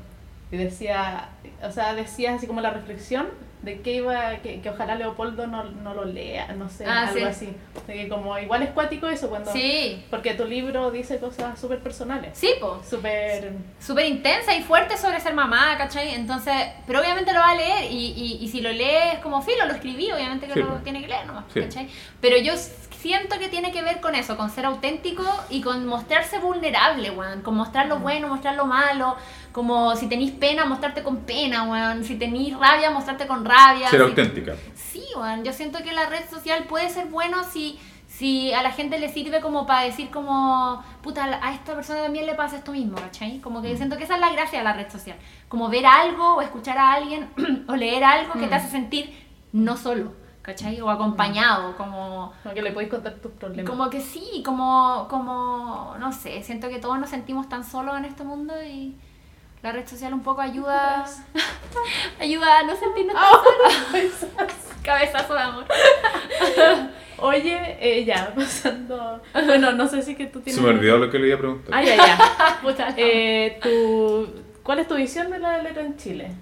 Speaker 1: Y decía, o sea, decía así como la reflexión de que iba, que, que ojalá Leopoldo no, no lo lea, no sé,
Speaker 4: Ah,
Speaker 1: algo
Speaker 4: sí.
Speaker 1: así. De que como igual es cuático eso cuando...
Speaker 4: Sí,
Speaker 1: Porque tu libro dice cosas súper personales.
Speaker 4: sí, pues.
Speaker 1: Súper...
Speaker 4: Súper intensa y fuerte sobre ser mamá, ¿cachai? Entonces, pero obviamente lo va a leer y, y, y si lo lees como filo, lo escribí, obviamente que
Speaker 3: Sí,
Speaker 4: lo
Speaker 3: pues.
Speaker 4: tiene que leer nomás,
Speaker 3: Sí.
Speaker 4: ¿cachai? Pero yo siento que tiene que ver con eso, con ser auténtico y con mostrarse vulnerable, weón. Con mostrar lo bueno, mostrar lo malo. Como si tenéis pena, mostrarte con pena, weón. Si tenéis rabia, mostrarte con rabia.
Speaker 3: Ser
Speaker 4: Si-
Speaker 3: auténtica.
Speaker 4: Sí, weón. Yo siento que la red social puede ser bueno si, si a la gente le sirve como para decir como, puta, a esta persona también le pasa esto mismo, ¿cachai? Como
Speaker 3: Mm.
Speaker 4: que siento que esa es la gracia de la red social. Como ver algo o escuchar a alguien o leer algo que te
Speaker 1: Mm.
Speaker 4: hace sentir no solo, ¿cachai? O acompañado, como...
Speaker 1: Como que le podéis contar tus problemas.
Speaker 4: Como que sí, como, como, no sé, siento que todos nos sentimos tan solos en este mundo y la red social un poco ayuda, ayuda a no sentirnos tan solos. Cabezazo de amor.
Speaker 1: Oye, eh, ya, pasando... Bueno, no sé si que tú
Speaker 3: Se
Speaker 1: tienes...
Speaker 3: me olvidó lo que le iba a preguntar.
Speaker 1: Ah, ya, ya. Eh, tu... ¿Cuál es tu visión de la letra en Chile?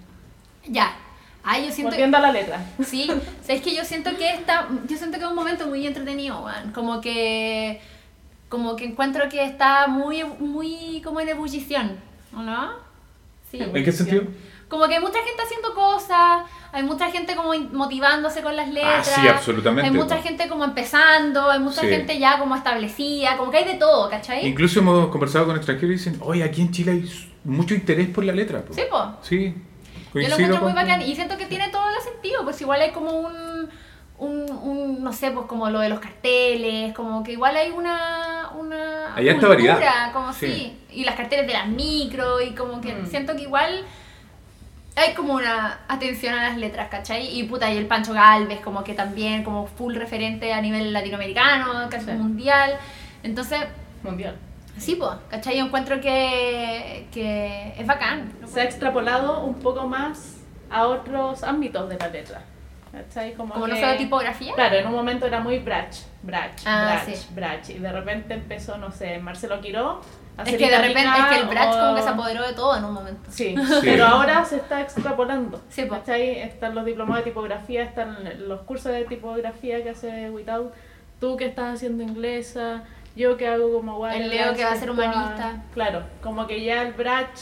Speaker 4: Ya. Ay, yo siento
Speaker 1: Volviendo a la letra.
Speaker 4: Sí, sabes que yo siento que esta, yo siento que es un momento muy entretenido, weón. Como que, como que encuentro que está muy, muy como en ebullición, ¿o ¿no? Sí.
Speaker 3: ¿En qué sentido?
Speaker 4: Como que hay mucha gente haciendo cosas, hay mucha gente como motivándose con las letras.
Speaker 3: Ah, sí, absolutamente,
Speaker 4: Hay mucha
Speaker 3: po.
Speaker 4: gente como empezando, hay mucha
Speaker 3: Sí.
Speaker 4: gente ya como establecida, como que hay de todo, ¿cachai?
Speaker 3: Incluso hemos conversado con extranjeros y dicen, oye, aquí en Chile hay mucho interés por la letra. po".
Speaker 4: Sí, po.
Speaker 3: Sí,
Speaker 4: Yo lo encuentro muy bacán y siento que tiene todo el sentido, pues igual hay como un, un, un, no sé, pues como lo de los carteles, como que igual hay una, una
Speaker 3: Hay harta variedad.
Speaker 4: como
Speaker 3: Sí.
Speaker 4: sí. y las carteles de las micro y como que
Speaker 1: Mm.
Speaker 4: siento que igual hay como una atención a las letras, ¿cachai? Y puta, y el Pancho Galvez como que también como full referente a nivel latinoamericano, casi
Speaker 1: Sí.
Speaker 4: mundial, entonces...
Speaker 1: Mundial.
Speaker 4: Sí, pues, ¿cachai? Yo encuentro que, que es bacán.
Speaker 1: Se ha extrapolado un poco más a otros ámbitos de la letra. ¿Cachai? Como,
Speaker 4: Como no
Speaker 1: que-
Speaker 4: solo tipografía.
Speaker 1: Claro, en un momento era muy Brach, Brach,
Speaker 4: Ah,
Speaker 1: Brach,
Speaker 4: sí.
Speaker 1: Brach. Y de repente empezó, no sé, Marcelo Quiró. a
Speaker 4: Es que de repente, es que el Bratch como que
Speaker 1: o-
Speaker 4: se apoderó de todo en un momento.
Speaker 1: Sí,
Speaker 3: Sí.
Speaker 1: pero ahora se está extrapolando.
Speaker 4: Sí, po.
Speaker 1: ¿Cachai? Están los diplomados de tipografía, están los cursos de tipografía que hace Without, tú que estás haciendo inglesa, yo que hago como guay.
Speaker 4: El Leo que va a ser humanista.
Speaker 1: Claro, como que ya el Bratch,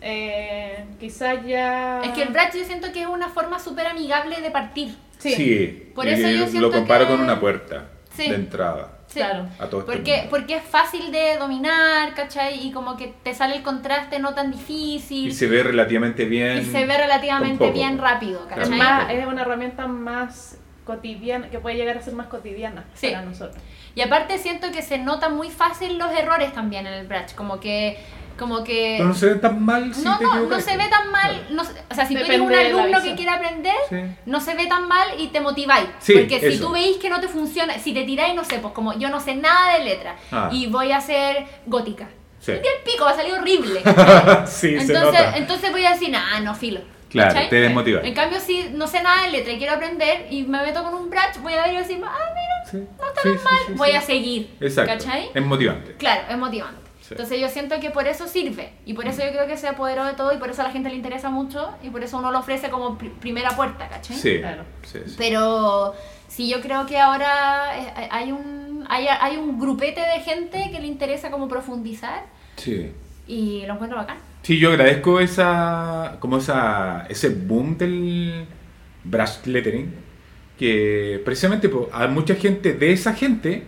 Speaker 1: eh, quizás ya...
Speaker 4: Es que el Bratch yo siento que es una forma súper amigable de partir.
Speaker 1: Sí,
Speaker 3: Sí,
Speaker 4: Por
Speaker 3: y
Speaker 4: eso yo
Speaker 3: lo
Speaker 4: siento
Speaker 3: comparo
Speaker 4: que-
Speaker 3: con una puerta
Speaker 4: Sí.
Speaker 3: de entrada
Speaker 4: Sí.
Speaker 1: claro.
Speaker 3: a todo este
Speaker 4: Porque,
Speaker 3: mundo.
Speaker 4: porque es fácil de dominar, ¿cachai? Y como que te sale el contraste no tan difícil.
Speaker 3: Y se ve relativamente bien.
Speaker 4: y se ve relativamente bien rápido,
Speaker 3: Claro.
Speaker 4: ¿cachai?
Speaker 1: más, es una herramienta más cotidiana, que puede llegar a ser más cotidiana
Speaker 4: Sí.
Speaker 1: para nosotros.
Speaker 4: Y aparte siento que se notan muy fácil los errores también en el Bratch. Como que. Como que
Speaker 3: Pero no se ve tan mal si
Speaker 4: no,
Speaker 3: te
Speaker 4: no, no se ve tan mal.
Speaker 3: Claro.
Speaker 4: no se- o sea, si tú eres un alumno que quiere aprender,
Speaker 3: Sí.
Speaker 4: no se ve tan mal y te motiváis.
Speaker 3: Sí,
Speaker 4: Porque si tú veis que no te funciona, si te tiráis, no sé, pues como yo no sé nada de letra
Speaker 3: Ah.
Speaker 4: y voy a hacer gótica.
Speaker 3: Sí.
Speaker 4: Día el pico va a salir horrible.
Speaker 3: sí, se
Speaker 4: entonces,
Speaker 3: nota.
Speaker 4: entonces voy a decir, ah, no, filo.
Speaker 3: Claro,
Speaker 4: ¿Cachai?
Speaker 3: te desmotivas.
Speaker 4: En cambio, si no sé nada de letra y quiero aprender y me meto con un bratch, voy a ver y decir, ah, mira,
Speaker 3: Sí,
Speaker 4: no está
Speaker 3: sí,
Speaker 4: tan
Speaker 3: sí,
Speaker 4: mal,
Speaker 3: sí,
Speaker 4: voy
Speaker 3: sí.
Speaker 4: a seguir.
Speaker 3: Exacto.
Speaker 4: ¿Cachai?
Speaker 3: Es motivante.
Speaker 4: Claro, es motivante.
Speaker 3: Sí.
Speaker 4: Entonces yo siento que por eso sirve y por eso yo creo que se apoderó de todo y por eso a la gente le interesa mucho y por eso uno lo ofrece como pri- primera puerta, ¿cachai?
Speaker 3: Sí,
Speaker 1: Claro.
Speaker 3: sí, sí.
Speaker 4: Pero sí, yo creo que ahora eh, hay un, hay, hay un grupete de gente que le interesa como profundizar
Speaker 3: Sí.
Speaker 4: Y lo encuentro bacán.
Speaker 3: Sí, yo agradezco esa, como esa, ese boom del brush lettering, que precisamente po, a mucha gente de esa gente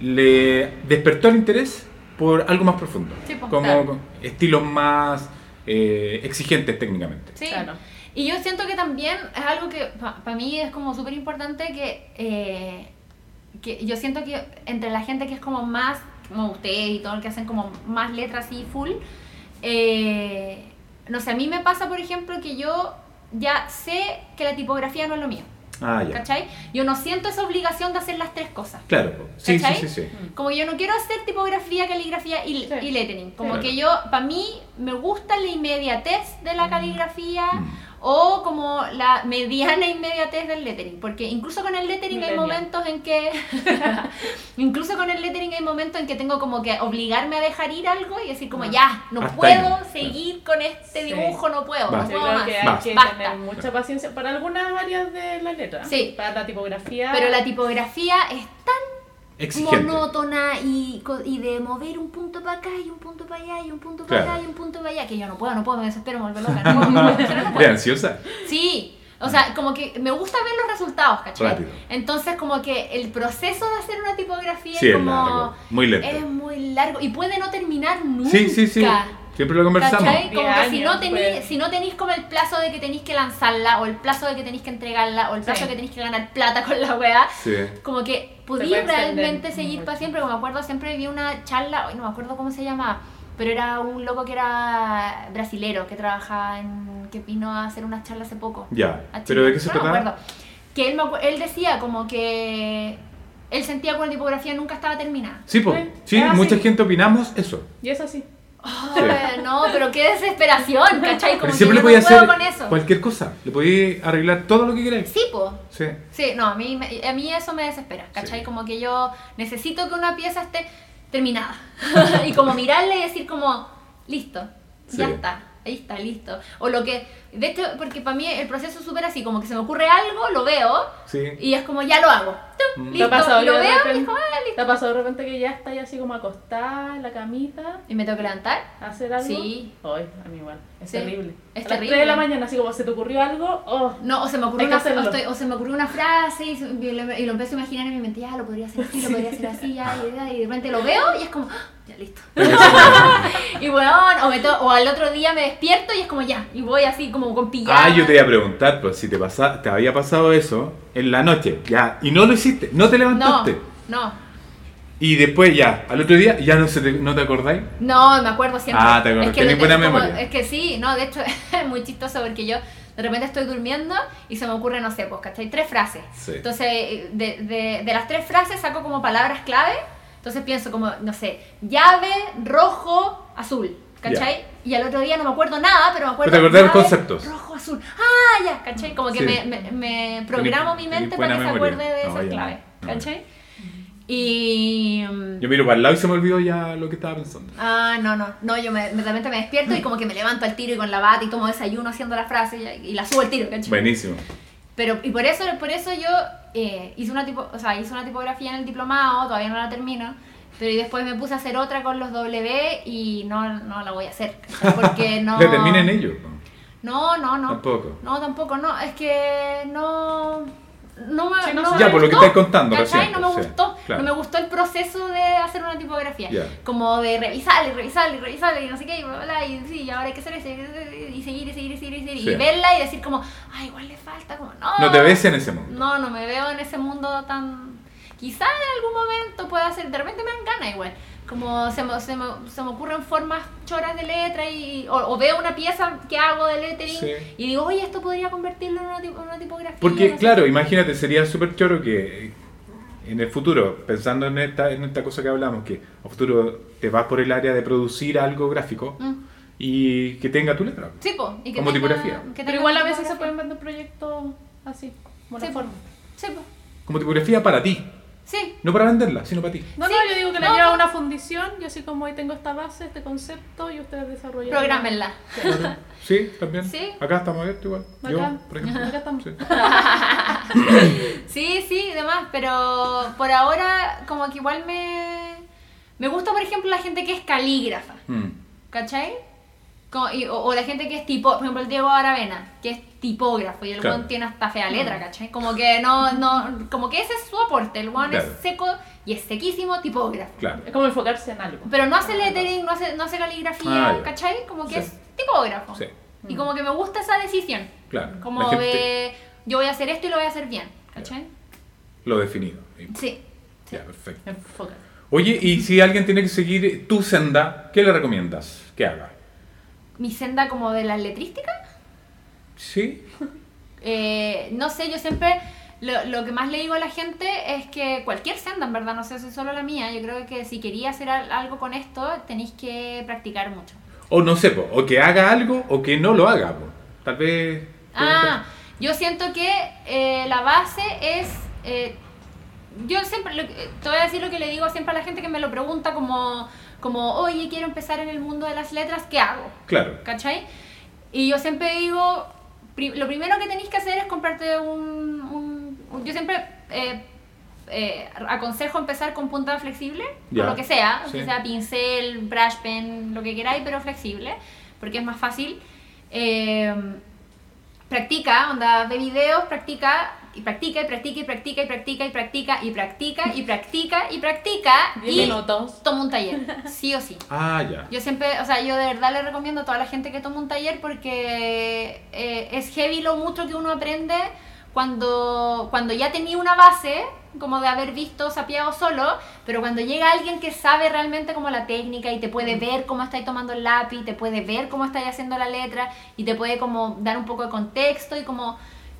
Speaker 3: le despertó el interés por algo más profundo,
Speaker 4: Sí, po,
Speaker 3: como
Speaker 1: claro.
Speaker 3: estilos más eh, exigentes técnicamente.
Speaker 4: Sí.
Speaker 1: Claro.
Speaker 4: Y yo siento que también es algo que para mí es como súper importante que, eh, que yo siento que entre la gente que es como más, como ustedes y todo el que hacen como más letras y full, eh, no sé, a mí me pasa por ejemplo que yo ya sé que la tipografía no es lo mío,
Speaker 3: Ah, ya.
Speaker 4: ¿cachai? Yo no siento esa obligación de hacer las tres cosas.
Speaker 3: Claro, sí, sí, sí, sí.
Speaker 4: Como yo no quiero hacer tipografía, caligrafía y,
Speaker 1: Sí.
Speaker 4: y lettering. Como
Speaker 3: Claro.
Speaker 4: que yo, para mí, me gusta la inmediatez de la caligrafía
Speaker 3: Mm.
Speaker 4: O como la mediana inmediatez del lettering. Porque incluso con el lettering hay momentos en que. incluso con el lettering hay momentos en que tengo como que obligarme a dejar ir algo y decir, como
Speaker 1: Ah.
Speaker 4: ya, no
Speaker 3: Hasta
Speaker 4: puedo
Speaker 3: ahí
Speaker 4: seguir con este
Speaker 1: Sí.
Speaker 4: dibujo, no puedo,
Speaker 3: Basta.
Speaker 4: no
Speaker 1: Yo
Speaker 4: puedo
Speaker 1: creo
Speaker 4: más.
Speaker 1: que hay
Speaker 3: Basta.
Speaker 1: que
Speaker 4: Basta.
Speaker 1: tener mucha paciencia para algunas áreas de la letra.
Speaker 4: Sí.
Speaker 1: Para la tipografía.
Speaker 4: Pero la tipografía es tan
Speaker 3: Exigente.
Speaker 4: monótona y, y de mover un punto para acá y un punto para allá y un punto para
Speaker 3: Claro.
Speaker 4: acá y un punto para allá, que yo no puedo, no puedo, me desespero, me vuelvo loca. No, no, no, pero no
Speaker 3: ¿De
Speaker 4: puedo.
Speaker 3: ansiosa?
Speaker 4: Sí, o sea, como que me gusta ver los resultados, ¿cachai?
Speaker 3: Rápido.
Speaker 4: Entonces como que el proceso de hacer una tipografía
Speaker 3: Sí,
Speaker 4: es
Speaker 3: es
Speaker 4: como...
Speaker 3: largo, muy lento.
Speaker 4: Es muy largo y puede no terminar nunca.
Speaker 3: Sí, sí, sí. Siempre lo conversamos.
Speaker 4: ¿Cachai? Como que si no, tení,
Speaker 1: pues.
Speaker 4: si no tenéis como el plazo de que tenéis que lanzarla, o el plazo de que tenéis que entregarla, o el plazo
Speaker 1: Sí.
Speaker 4: de que tenéis que ganar plata con la weá,
Speaker 3: Sí.
Speaker 4: como que
Speaker 1: extender
Speaker 4: realmente seguir
Speaker 1: mucho.
Speaker 4: para siempre. Como me acuerdo, siempre vi una charla, hoy no me acuerdo cómo se llama, pero era un loco que era brasilero, que trabajaba en. que vino a hacer una charla hace poco.
Speaker 3: Ya.
Speaker 4: a
Speaker 3: ¿Pero de qué se
Speaker 4: No me
Speaker 3: trataba?
Speaker 4: acuerdo. Que él, me él decía como que él sentía que una tipografía nunca estaba terminada.
Speaker 3: Sí, po.
Speaker 1: Sí.
Speaker 3: Sí, mucha
Speaker 1: sí.
Speaker 3: gente opinamos eso.
Speaker 1: Y es
Speaker 4: no, pero qué desesperación, ¿cachai? Como
Speaker 3: Pero
Speaker 4: que
Speaker 3: siempre
Speaker 4: yo
Speaker 3: le podía
Speaker 4: no puedo
Speaker 3: hacer
Speaker 4: con eso.
Speaker 3: cualquier cosa. Le podía arreglar todo lo que queráis.
Speaker 4: Sí, po.
Speaker 3: Sí.
Speaker 4: Sí, no, a mí, a mí eso me desespera, ¿cachai?
Speaker 3: Sí.
Speaker 4: Como que yo necesito que una pieza esté terminada. y como mirarle y decir como, listo, ya está, ahí está, listo. O lo que, de hecho, porque para mí el proceso es súper así, como que se me ocurre algo, lo veo
Speaker 3: Sí.
Speaker 4: y es como, ya lo hago. ¡Tum!
Speaker 3: Mm.
Speaker 4: Listo,
Speaker 1: ¿Te ha pasado
Speaker 4: y lo veo y
Speaker 1: repente-
Speaker 4: ah,
Speaker 1: ¿Te
Speaker 4: listo.
Speaker 1: ha pasado de repente que ya estás ahí así como acostada en la camita
Speaker 4: Y me tengo que levantar.
Speaker 1: hacer algo?
Speaker 4: Sí.
Speaker 1: Ay, a mí igual. Es
Speaker 4: Sí.
Speaker 1: terrible.
Speaker 4: Es
Speaker 1: a las
Speaker 4: terrible.
Speaker 1: 3 de la mañana, así como se te ocurrió algo, oh.
Speaker 4: No, o se me ocurrió una, o,
Speaker 1: hacerlo.
Speaker 4: estoy- o se me ocurrió una frase y, se- y lo, y lo empiezo a imaginar en mi mente, ya lo podría hacer así, lo podría hacer así, ya, y, ya, y de repente lo veo y es como, ¡ah! ya listo. y weón, o, me to- o al otro día me despierto y es como ya, y voy así como con pijama.
Speaker 3: Ah, yo te iba a preguntar, pues si te, pasa, te había pasado eso en la noche, ya, y no lo hiciste, no te
Speaker 4: No,
Speaker 3: levantaste.
Speaker 4: no,
Speaker 3: Y después ya, al otro día, ya no, se te, no te acordáis.
Speaker 4: no, me acuerdo siempre.
Speaker 3: Ah, te acuerdas,
Speaker 4: Es que,
Speaker 3: tenés buena
Speaker 4: como-
Speaker 3: memoria.
Speaker 4: es que sí, no, de hecho es muy chistoso porque yo de repente estoy durmiendo y se me ocurre, no sé, pues, ¿cachai? Tres frases.
Speaker 3: Sí.
Speaker 4: Entonces, de, de, de las tres frases saco como palabras clave. Entonces pienso como, no sé, llave, rojo, azul. ¿Cachai? Y al otro día no me acuerdo nada, pero me acuerdo.
Speaker 3: Pero te acordás conceptos.
Speaker 4: Rojo, azul. Ah, ya, ¿cachai? Como que
Speaker 3: Sí.
Speaker 4: me, me, me programo mi mente para que se
Speaker 3: memoria.
Speaker 4: acuerde de
Speaker 3: No,
Speaker 4: esas claves.
Speaker 3: no.
Speaker 4: ¿Cachai? Y. mm,
Speaker 3: Yo miro para el lado y se me olvidó ya lo que estaba pensando.
Speaker 4: Ah, no, no, no, yo me, de repente me despierto y como que me levanto al tiro y con la bata y tomo desayuno haciendo la frase y, y la subo al tiro, ¿cachai?
Speaker 3: Buenísimo.
Speaker 4: Pero, y por eso, por eso yo eh, hice, una tipo, o sea, hice una tipografía en el diplomado, todavía no la termino, pero y después me puse a hacer otra con los W y no, no la voy a hacer, porque no...
Speaker 3: Terminen ellos. ¿no?
Speaker 4: No, no.
Speaker 3: Tampoco.
Speaker 4: No, tampoco, no, es que no... No me,
Speaker 1: Sí, no
Speaker 4: no
Speaker 1: sé.
Speaker 4: me
Speaker 3: Ya, por lo que estás contando
Speaker 4: ¿cachai?
Speaker 3: recién,
Speaker 4: No me
Speaker 3: sí,
Speaker 4: gustó,
Speaker 3: claro.
Speaker 4: no me gustó el proceso de hacer una tipografía. Como de revisar y revisar y revisar y no sé qué, y bla, bla, bla, y sí, ahora hay que hacer eso, y seguir y seguir y seguir y seguir, y, seguir,
Speaker 3: Sí.
Speaker 4: y verla y decir como, ay, igual le falta, como, no.
Speaker 3: No te ves en ese mundo.
Speaker 4: No, no me veo en ese mundo tan... Quizá en algún momento pueda ser, de repente me dan ganas igual. Como se me, se me, se me ocurren formas choras de letra y, o, o veo una pieza que hago de lettering
Speaker 3: Sí.
Speaker 4: y digo, oye, esto podría convertirlo en una, tipo- en una tipografía.
Speaker 3: Porque,
Speaker 4: no
Speaker 3: claro,
Speaker 4: qué".
Speaker 3: imagínate, sería súper choro que eh, en el futuro, pensando en esta, en esta cosa que hablamos, que a futuro te vas por el área de producir algo gráfico
Speaker 4: Mm.
Speaker 3: y que tenga tu letra.
Speaker 4: Sí, po, y que
Speaker 3: Como
Speaker 4: tenga-
Speaker 3: tipografía.
Speaker 4: que
Speaker 1: Pero igual a veces se pueden vender proyectos así, como la
Speaker 4: Sí,
Speaker 1: forma.
Speaker 4: Sí, po.
Speaker 3: Como tipografía para ti.
Speaker 4: Sí.
Speaker 3: No para venderla, sino para ti.
Speaker 1: No,
Speaker 4: Sí,
Speaker 1: no, yo digo que
Speaker 4: no,
Speaker 1: la lleva
Speaker 4: no.
Speaker 1: una fundición y así como hoy tengo esta base, este concepto y ustedes desarrollan.
Speaker 4: Prográmenla.
Speaker 3: Sí, también.
Speaker 4: Sí.
Speaker 3: Acá estamos abiertos igual. Yo,
Speaker 1: Acá.
Speaker 3: por ejemplo.
Speaker 1: Acá estamos.
Speaker 3: Sí.
Speaker 4: Sí, sí, demás, pero por ahora como que igual me, Me gusta, por ejemplo, la gente que es calígrafa,
Speaker 3: Mm.
Speaker 4: ¿cachai? Como- y- o, o la gente que es tipo, por ejemplo, el Diego Aravena, que es tipógrafo y el
Speaker 3: Claro.
Speaker 4: tiene hasta fea letra, ¿cachai? Como que no, no, como que ese es su aporte, el weón
Speaker 3: Claro.
Speaker 4: es seco y es sequísimo tipógrafo.
Speaker 3: Claro.
Speaker 1: Es como enfocarse en algo.
Speaker 4: Pero no hace lettering, no hace, no hace caligrafía,
Speaker 3: Ah.
Speaker 4: ¿cachai? Como que
Speaker 3: Sí.
Speaker 4: es tipógrafo.
Speaker 3: Sí,
Speaker 4: Y como que me gusta esa decisión.
Speaker 3: claro.
Speaker 4: Como
Speaker 3: gente-
Speaker 4: de, yo voy a hacer esto y lo voy a hacer bien, ¿cachai?
Speaker 3: Lo definido.
Speaker 4: Sí. sí.
Speaker 3: Ya, perfecto.
Speaker 1: Enfócate.
Speaker 3: Oye, y si alguien tiene que seguir tu senda, ¿qué le recomiendas que haga?
Speaker 4: Mi senda como de la letrística.
Speaker 3: ¿Sí?
Speaker 4: Eh, no sé, yo siempre lo, lo que más le digo a la gente es que cualquier senda, en verdad, no sé si es solo la mía, yo creo que si quería hacer al- algo con esto, tenéis que practicar mucho.
Speaker 3: O no sé, po, o que haga algo o que no lo haga. po. Tal vez...
Speaker 4: Ah, yo siento que eh, la base es... eh, yo siempre, lo te voy a decir lo que le digo siempre a la gente que me lo pregunta como, como, oye, quiero empezar en el mundo de las letras, ¿qué hago?
Speaker 3: Claro.
Speaker 4: ¿Cachai? Y yo siempre digo, lo primero que tenéis que hacer es comprarte un... un- un- yo siempre eh, eh, aconsejo empezar con punta flexible,
Speaker 3: Ya.
Speaker 4: con lo que sea,
Speaker 3: Sí.
Speaker 4: que sea pincel, brush pen, lo que queráis, pero flexible, porque es más fácil. Eh, practica, onda, ve videos, practica y practica y practica y practica y practica y practica y practica y practica y practica y
Speaker 1: minutos.
Speaker 4: toma un taller, sí o sí.
Speaker 3: Ah, ya.
Speaker 4: Yo siempre, o sea, yo de verdad le recomiendo a toda la gente que tome un taller porque eh, es heavy lo mucho que uno aprende cuando, cuando ya tenía una base, como de haber visto sapeado solo, pero cuando llega alguien que sabe realmente como la técnica y te puede ver cómo estáis tomando el lápiz, te puede ver cómo estáis haciendo la letra y te puede como dar un poco de contexto y como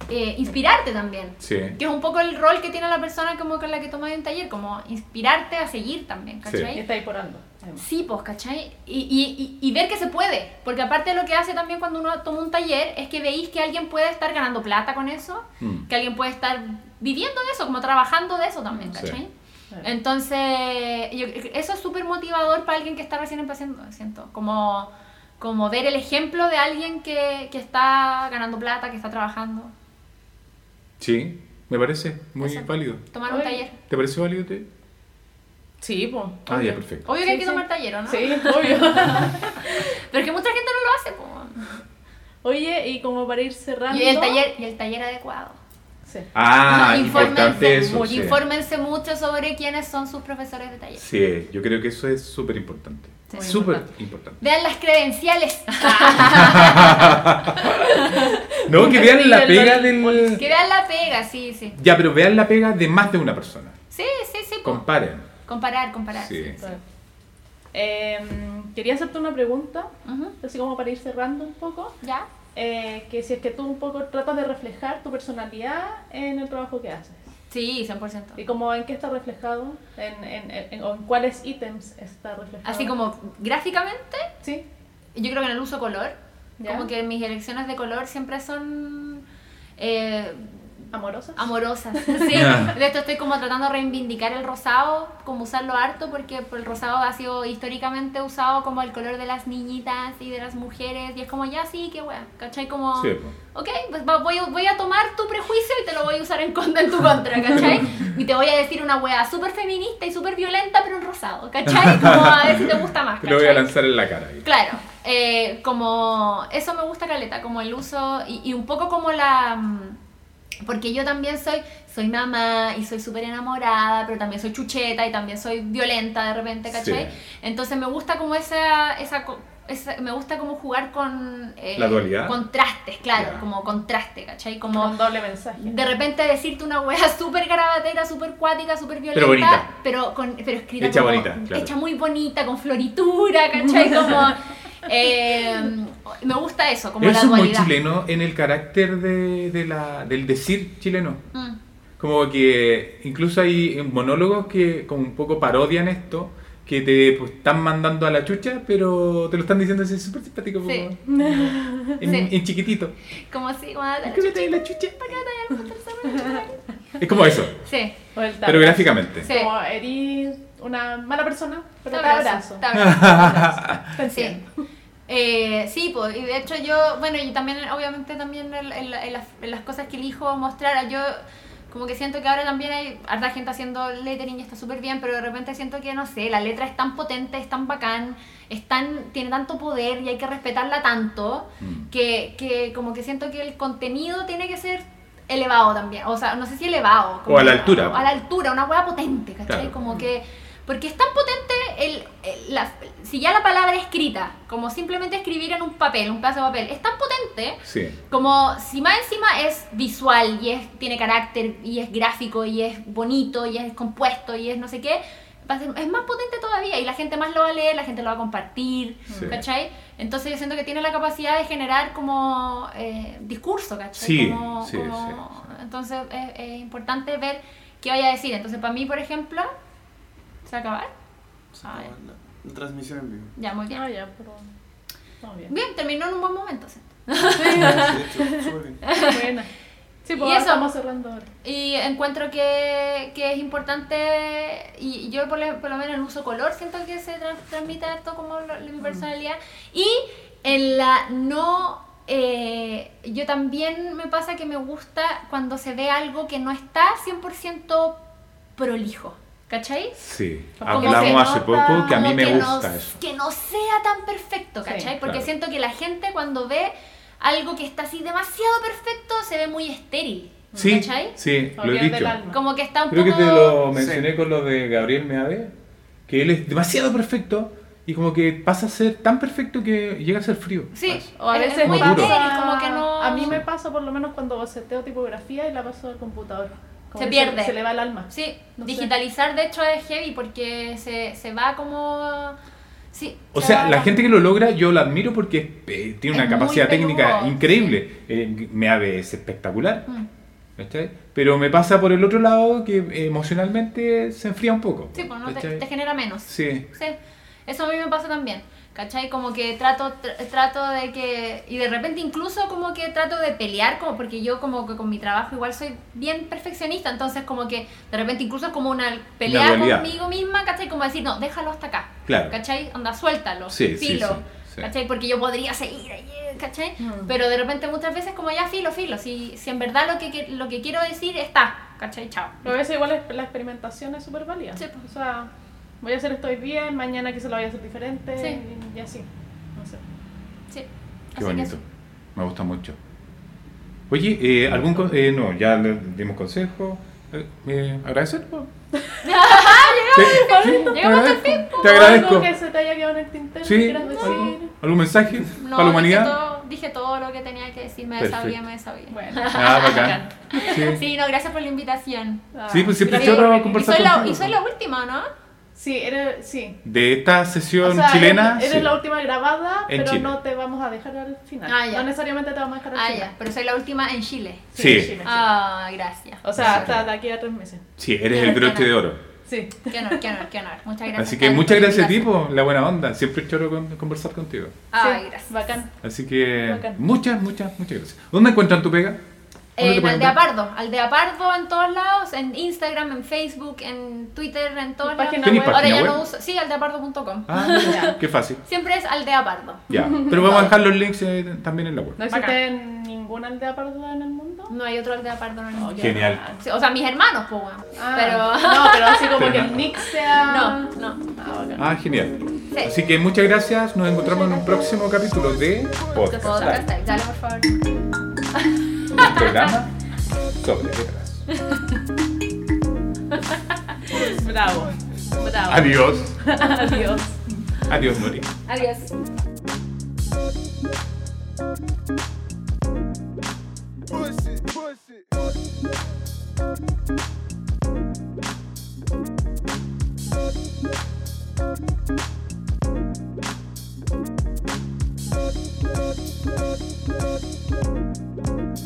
Speaker 4: eh, inspirarte también.
Speaker 3: Sí.
Speaker 4: Que es un poco el rol que tiene la persona como con la que tomas un taller, como inspirarte a seguir también,
Speaker 3: Sí.
Speaker 4: ¿cachai?
Speaker 1: Y está ahí por algo. además.
Speaker 4: Sí, pues, ¿cachai? Y, y, y, y ver que se puede. Porque aparte lo que hace también cuando uno toma un taller es que veis que alguien puede estar ganando plata con eso,
Speaker 3: Mm.
Speaker 4: que alguien puede estar viviendo de eso, como trabajando de eso también,
Speaker 3: Sí.
Speaker 4: ¿cachai?
Speaker 1: Sí.
Speaker 4: Entonces, yo eso es súper motivador para alguien que está recién empezando, siento. Como, como ver el ejemplo de alguien que, que está ganando plata, que está trabajando.
Speaker 3: Sí, me parece muy
Speaker 4: Eso.
Speaker 3: válido.
Speaker 4: Tomar un
Speaker 1: Oye.
Speaker 4: taller.
Speaker 3: ¿Te parece válido? te?
Speaker 1: Sí, pues.
Speaker 3: Ah, ya, perfecto.
Speaker 4: Obvio que
Speaker 1: Sí,
Speaker 4: hay que
Speaker 1: sí.
Speaker 4: tomar taller, ¿o ¿no?
Speaker 1: Sí, obvio.
Speaker 4: Pero es que mucha gente no lo hace, pues.
Speaker 1: Oye, y como para ir cerrando.
Speaker 4: Y el taller, y el taller adecuado.
Speaker 1: Sí.
Speaker 3: Ah,
Speaker 4: Infórmense
Speaker 3: importante eso. sí.
Speaker 4: infórmense mucho sobre quiénes son sus profesores de taller.
Speaker 3: Sí, yo creo que eso es súper importante.
Speaker 1: Sí.
Speaker 3: Súper
Speaker 1: importante.
Speaker 3: importante.
Speaker 4: Vean las credenciales.
Speaker 3: No, que vean la pega
Speaker 1: del
Speaker 4: que vean la pega, sí, sí.
Speaker 3: Ya, pero vean la pega de más de una persona.
Speaker 4: Sí, sí, sí.
Speaker 3: Comparen.
Speaker 4: Comparar, comparar.
Speaker 3: Sí.
Speaker 4: sí.
Speaker 1: Em, quería hacerte una pregunta, así como para ir cerrando un poco.
Speaker 4: ¿Ya?
Speaker 1: Eh, que si es que tú un poco tratas de reflejar tu personalidad en el trabajo que haces.
Speaker 4: Sí, 100%.
Speaker 1: ¿Y como en qué está reflejado? ¿En, en, en- o en cuáles ítems está reflejado?
Speaker 4: Así como gráficamente,
Speaker 1: Sí.
Speaker 4: yo creo que en el uso color.
Speaker 1: ¿Ya?
Speaker 4: Como que mis elecciones de color siempre son eh,
Speaker 1: ¿Amorosas?
Speaker 4: amorosas. Sí, de esto estoy como tratando de reivindicar el rosado, como usarlo harto, porque el rosado ha sido históricamente usado como el color de las niñitas y de las mujeres, y es como ya sí, qué wea, ¿cachai? Como,
Speaker 3: Sí,
Speaker 4: ok, pues va- voy, a- voy a tomar tu prejuicio y te lo voy a usar en, contra, en tu contra, ¿cachai? Y te voy a decir una wea súper feminista y súper violenta, pero en rosado, ¿cachai? Como a ver si te gusta más,
Speaker 3: Te lo voy a
Speaker 4: ¿cachai?
Speaker 3: lanzar en la cara. ahí.
Speaker 4: Claro, eh, como eso me gusta caleta, como el uso y, y un poco como la... Porque yo también soy, soy mamá y soy súper enamorada, pero también soy chucheta y también soy violenta de repente, ¿cachai?
Speaker 3: Sí.
Speaker 4: Entonces me gusta como esa, esa, esa- me gusta como jugar con... eh,
Speaker 3: La dualidad.
Speaker 4: Contrastes, claro, como contraste, ¿cachai?
Speaker 1: Como
Speaker 4: Como
Speaker 1: un doble mensaje.
Speaker 4: de repente decirte una wea súper garabatera, súper cuática, súper violenta,
Speaker 3: Pero bonita.
Speaker 4: pero, con, pero escrita
Speaker 3: Hecha
Speaker 4: como-
Speaker 3: bonita, claro.
Speaker 4: hecha muy bonita, con floritura, ¿cachai? Como, eh, me gusta eso, como
Speaker 3: Eso
Speaker 4: la
Speaker 3: es muy
Speaker 4: dualidad.
Speaker 3: chileno en el carácter de, de la, del decir chileno.
Speaker 4: Mm,
Speaker 3: Como que incluso hay monólogos que como un poco parodian esto, que te pues, están mandando a la chucha, pero te lo están diciendo así súper simpático, como
Speaker 4: Sí.
Speaker 3: en,
Speaker 4: Sí.
Speaker 3: en chiquitito.
Speaker 4: como así, como la-
Speaker 3: ¿Por qué me traes la chucha?
Speaker 4: ¿Por qué el cerro?
Speaker 3: Es como eso,
Speaker 4: Sí,
Speaker 3: pero gráficamente.
Speaker 4: Sí.
Speaker 1: Como eres una mala persona, pero
Speaker 4: te
Speaker 1: te abrazo.
Speaker 4: te abrazo.
Speaker 1: Te
Speaker 4: Sí. Eh, sí, pues, y de hecho yo, bueno, y también, obviamente también en, en la- en las, en las cosas que elijo mostrar, yo Como que siento que ahora también hay harta gente haciendo lettering y está súper bien, pero de repente siento que, no sé, la letra es tan potente, es tan bacán, es tan, tiene tanto poder y hay que respetarla tanto,
Speaker 3: Mm.
Speaker 4: que, que como que siento que el contenido tiene que ser elevado también. O sea, no sé si elevado.
Speaker 3: O a la altura.
Speaker 4: A la altura, una hueá potente, ¿cachai?
Speaker 3: Claro.
Speaker 4: Como que... Porque es tan potente, el, el- la- si ya la palabra escrita, como simplemente escribir en un papel, un pedazo de papel, es tan potente
Speaker 3: Sí.
Speaker 4: como si más encima es visual y es, tiene carácter y es gráfico y es bonito y es compuesto y es no sé qué, es más potente todavía y la gente más lo va a leer, la gente lo va a compartir,
Speaker 3: Sí.
Speaker 4: ¿cachai? Entonces yo siento que tiene la capacidad de generar como eh, discurso, ¿cachai?
Speaker 3: Sí,
Speaker 4: Como-
Speaker 3: sí,
Speaker 4: como-. Entonces es, es importante ver qué vaya a decir. Entonces para mí, por ejemplo, ¿se acabar?
Speaker 2: Se
Speaker 4: Ah,
Speaker 2: la, la transmisión en vivo.
Speaker 4: Ya, muy bien.
Speaker 1: Ah, ya, pero. Bien.
Speaker 4: Bien, terminó en un buen momento. ¿sí?
Speaker 2: Sí, de hecho, súper bien.
Speaker 1: Buena. Sí,
Speaker 4: Y
Speaker 1: pues ahora
Speaker 4: eso.
Speaker 1: estamos cerrando ahora.
Speaker 4: Y encuentro que, que es importante, y yo por, lo- por lo menos en uso color siento que se tra- transmite harto como lo- mi personalidad. Y en la no, eh, yo también me pasa que me gusta cuando se ve algo que no está 100% prolijo, ¿cachai?
Speaker 3: Sí.
Speaker 1: Como
Speaker 3: Hablamos
Speaker 1: que
Speaker 3: hace
Speaker 1: nota-
Speaker 3: poco que a mí me
Speaker 4: que
Speaker 3: gusta
Speaker 4: no,
Speaker 3: eso.
Speaker 4: Que no sea tan perfecto,
Speaker 1: Sí,
Speaker 4: ¿cachai? Porque
Speaker 3: claro.
Speaker 4: siento que la gente cuando ve algo que está así demasiado perfecto se ve muy estéril,
Speaker 3: Sí,
Speaker 4: ¿cachai?
Speaker 3: sí, lo he dicho.
Speaker 4: Como que está un
Speaker 3: Creo que
Speaker 4: poco...
Speaker 3: te lo mencioné
Speaker 2: Sí.
Speaker 3: con lo de Gabriel Meave, que él es demasiado perfecto y como que pasa a ser tan perfecto que llega a ser frío.
Speaker 4: Sí,
Speaker 1: O a
Speaker 4: es-
Speaker 1: veces
Speaker 4: es muy
Speaker 3: como
Speaker 4: que no...
Speaker 1: A mí me pasa por lo menos cuando boceteo tipografía y la paso al computador. Como
Speaker 4: Se pierde.
Speaker 1: Se, le va el alma.
Speaker 4: Sí,
Speaker 1: No sé.
Speaker 4: digitalizar de hecho es heavy porque se, se va como... Sí.
Speaker 3: O
Speaker 4: se
Speaker 3: sea, la gente que lo logra, yo la admiro porque eh, tiene una
Speaker 4: Es
Speaker 3: capacidad técnica increíble. Eh, Meave es espectacular.
Speaker 4: Mm.
Speaker 3: Pero me pasa por el otro lado que eh, emocionalmente se enfría un poco.
Speaker 4: Sí, pues no te, te genera menos.
Speaker 3: Sí.
Speaker 4: Sí, eso a mí me pasa también. ¿Cachai? Como que trato, tr- trato de que... Y de repente incluso como que trato de pelear, como porque yo como que con mi trabajo igual soy bien perfeccionista, entonces como que de repente incluso es como una pelea conmigo misma, ¿cachai? Como decir, no, déjalo hasta acá.
Speaker 3: Claro.
Speaker 4: ¿Cachai? Anda, suéltalo.
Speaker 3: Sí,
Speaker 4: filo.
Speaker 3: sí, sí.
Speaker 4: ¿Cachai? Porque yo podría seguir ahí, ¿cachai?
Speaker 1: Mm.
Speaker 4: Pero de repente muchas veces como ya filo, filo. Si, si en verdad lo que, lo que quiero decir está, ¿cachai? Chao.
Speaker 1: Pero a veces igual es- la experimentación es súper válida.
Speaker 4: Sí, pues.
Speaker 1: O sea, voy a hacer esto hoy bien, mañana quizá lo voy a hacer diferente
Speaker 4: Sí.
Speaker 1: y, y así. No sé.
Speaker 4: Sí.
Speaker 3: Qué
Speaker 4: Así
Speaker 3: bonito. Me gusta mucho. Oye, eh, algún eh, no, ya le dimos consejo. Eh, eh, agradecer. po. Te- sí, te
Speaker 4: Llegamos hasta el fin,
Speaker 3: Te
Speaker 1: ¿Algo
Speaker 3: agradezco.
Speaker 1: que se te haya quedado en el tintero
Speaker 3: Sí, ¿algún mensaje
Speaker 4: No,
Speaker 3: para la
Speaker 4: Dije
Speaker 3: humanidad?
Speaker 4: todo, dije todo lo que tenía que decir, me
Speaker 3: Perfecto.
Speaker 4: desabía, me desabía.
Speaker 1: Bueno.
Speaker 3: Ah, bacán. Sí.
Speaker 4: Sí, no, gracias por la invitación.
Speaker 1: Ah,
Speaker 3: Sí, pues siempre
Speaker 1: gracias
Speaker 3: choro.
Speaker 4: Y
Speaker 3: conversar
Speaker 4: soy, la,
Speaker 3: contigo,
Speaker 4: y soy la última, ¿no?
Speaker 1: Sí, eres, sí.
Speaker 3: De esta sesión
Speaker 1: O sea,
Speaker 3: chilena.
Speaker 1: Eres, eres
Speaker 3: sí.
Speaker 1: la última grabada,
Speaker 3: En
Speaker 1: pero
Speaker 3: Chile.
Speaker 1: no te vamos a dejar al final.
Speaker 4: Ah, ya.
Speaker 1: No necesariamente te vamos a dejar al
Speaker 4: Ah,
Speaker 1: final.
Speaker 4: ya, pero soy la última en Chile.
Speaker 3: Sí.
Speaker 1: en Chile, sí.
Speaker 4: Ah, gracias.
Speaker 1: O sea, hasta de aquí a tres meses.
Speaker 3: Sí, eres el broche de oro.
Speaker 1: Sí.
Speaker 4: Qué honor, qué honor, qué honor. Muchas gracias.
Speaker 3: Así que muchas gracias a ti por la buena onda. Siempre es choro con- conversar contigo.
Speaker 4: Ay,
Speaker 1: Sí,
Speaker 4: gracias.
Speaker 1: Bacán.
Speaker 3: Así que
Speaker 1: Bacán.
Speaker 3: muchas, muchas, muchas gracias. ¿Dónde encuentran tu pega? ¿Dónde te
Speaker 4: En Aldea? Pardo, Aldea Pardo en todos lados, en Instagram, en Facebook, en Twitter, en todos
Speaker 1: ¿Y
Speaker 4: lados.
Speaker 1: página
Speaker 3: ¿Tenís
Speaker 1: web?
Speaker 4: Ahora ya
Speaker 3: web?
Speaker 4: no uso, sí, aldeapardo.com.
Speaker 3: Ah, qué fácil.
Speaker 4: Siempre es Aldea Pardo.
Speaker 3: Ya. Pero vamos a dejar los links eh, también en la web.
Speaker 1: ¿No existe ninguna aldea perdida en el mundo?
Speaker 4: No hay otro Aldea Pardo en el mundo.
Speaker 3: Genial.
Speaker 4: O sea, mis hermanos, pues, weón.
Speaker 1: Ah,
Speaker 4: Pero.
Speaker 1: No, pero así como
Speaker 3: Pero
Speaker 1: que
Speaker 3: no.
Speaker 1: el nick sea.
Speaker 4: No, no.
Speaker 1: Ah, bacán.
Speaker 3: Ah, genial.
Speaker 4: Sí.
Speaker 3: Así que muchas gracias. Nos encontramos en un próximo capítulo de Podcast
Speaker 4: Podcast. Dale, por favor.
Speaker 3: Un programa sobre letras.
Speaker 1: Bravo. Bravo.
Speaker 3: Adiós.
Speaker 1: Adiós.
Speaker 3: Adiós, Nori.
Speaker 4: Adiós.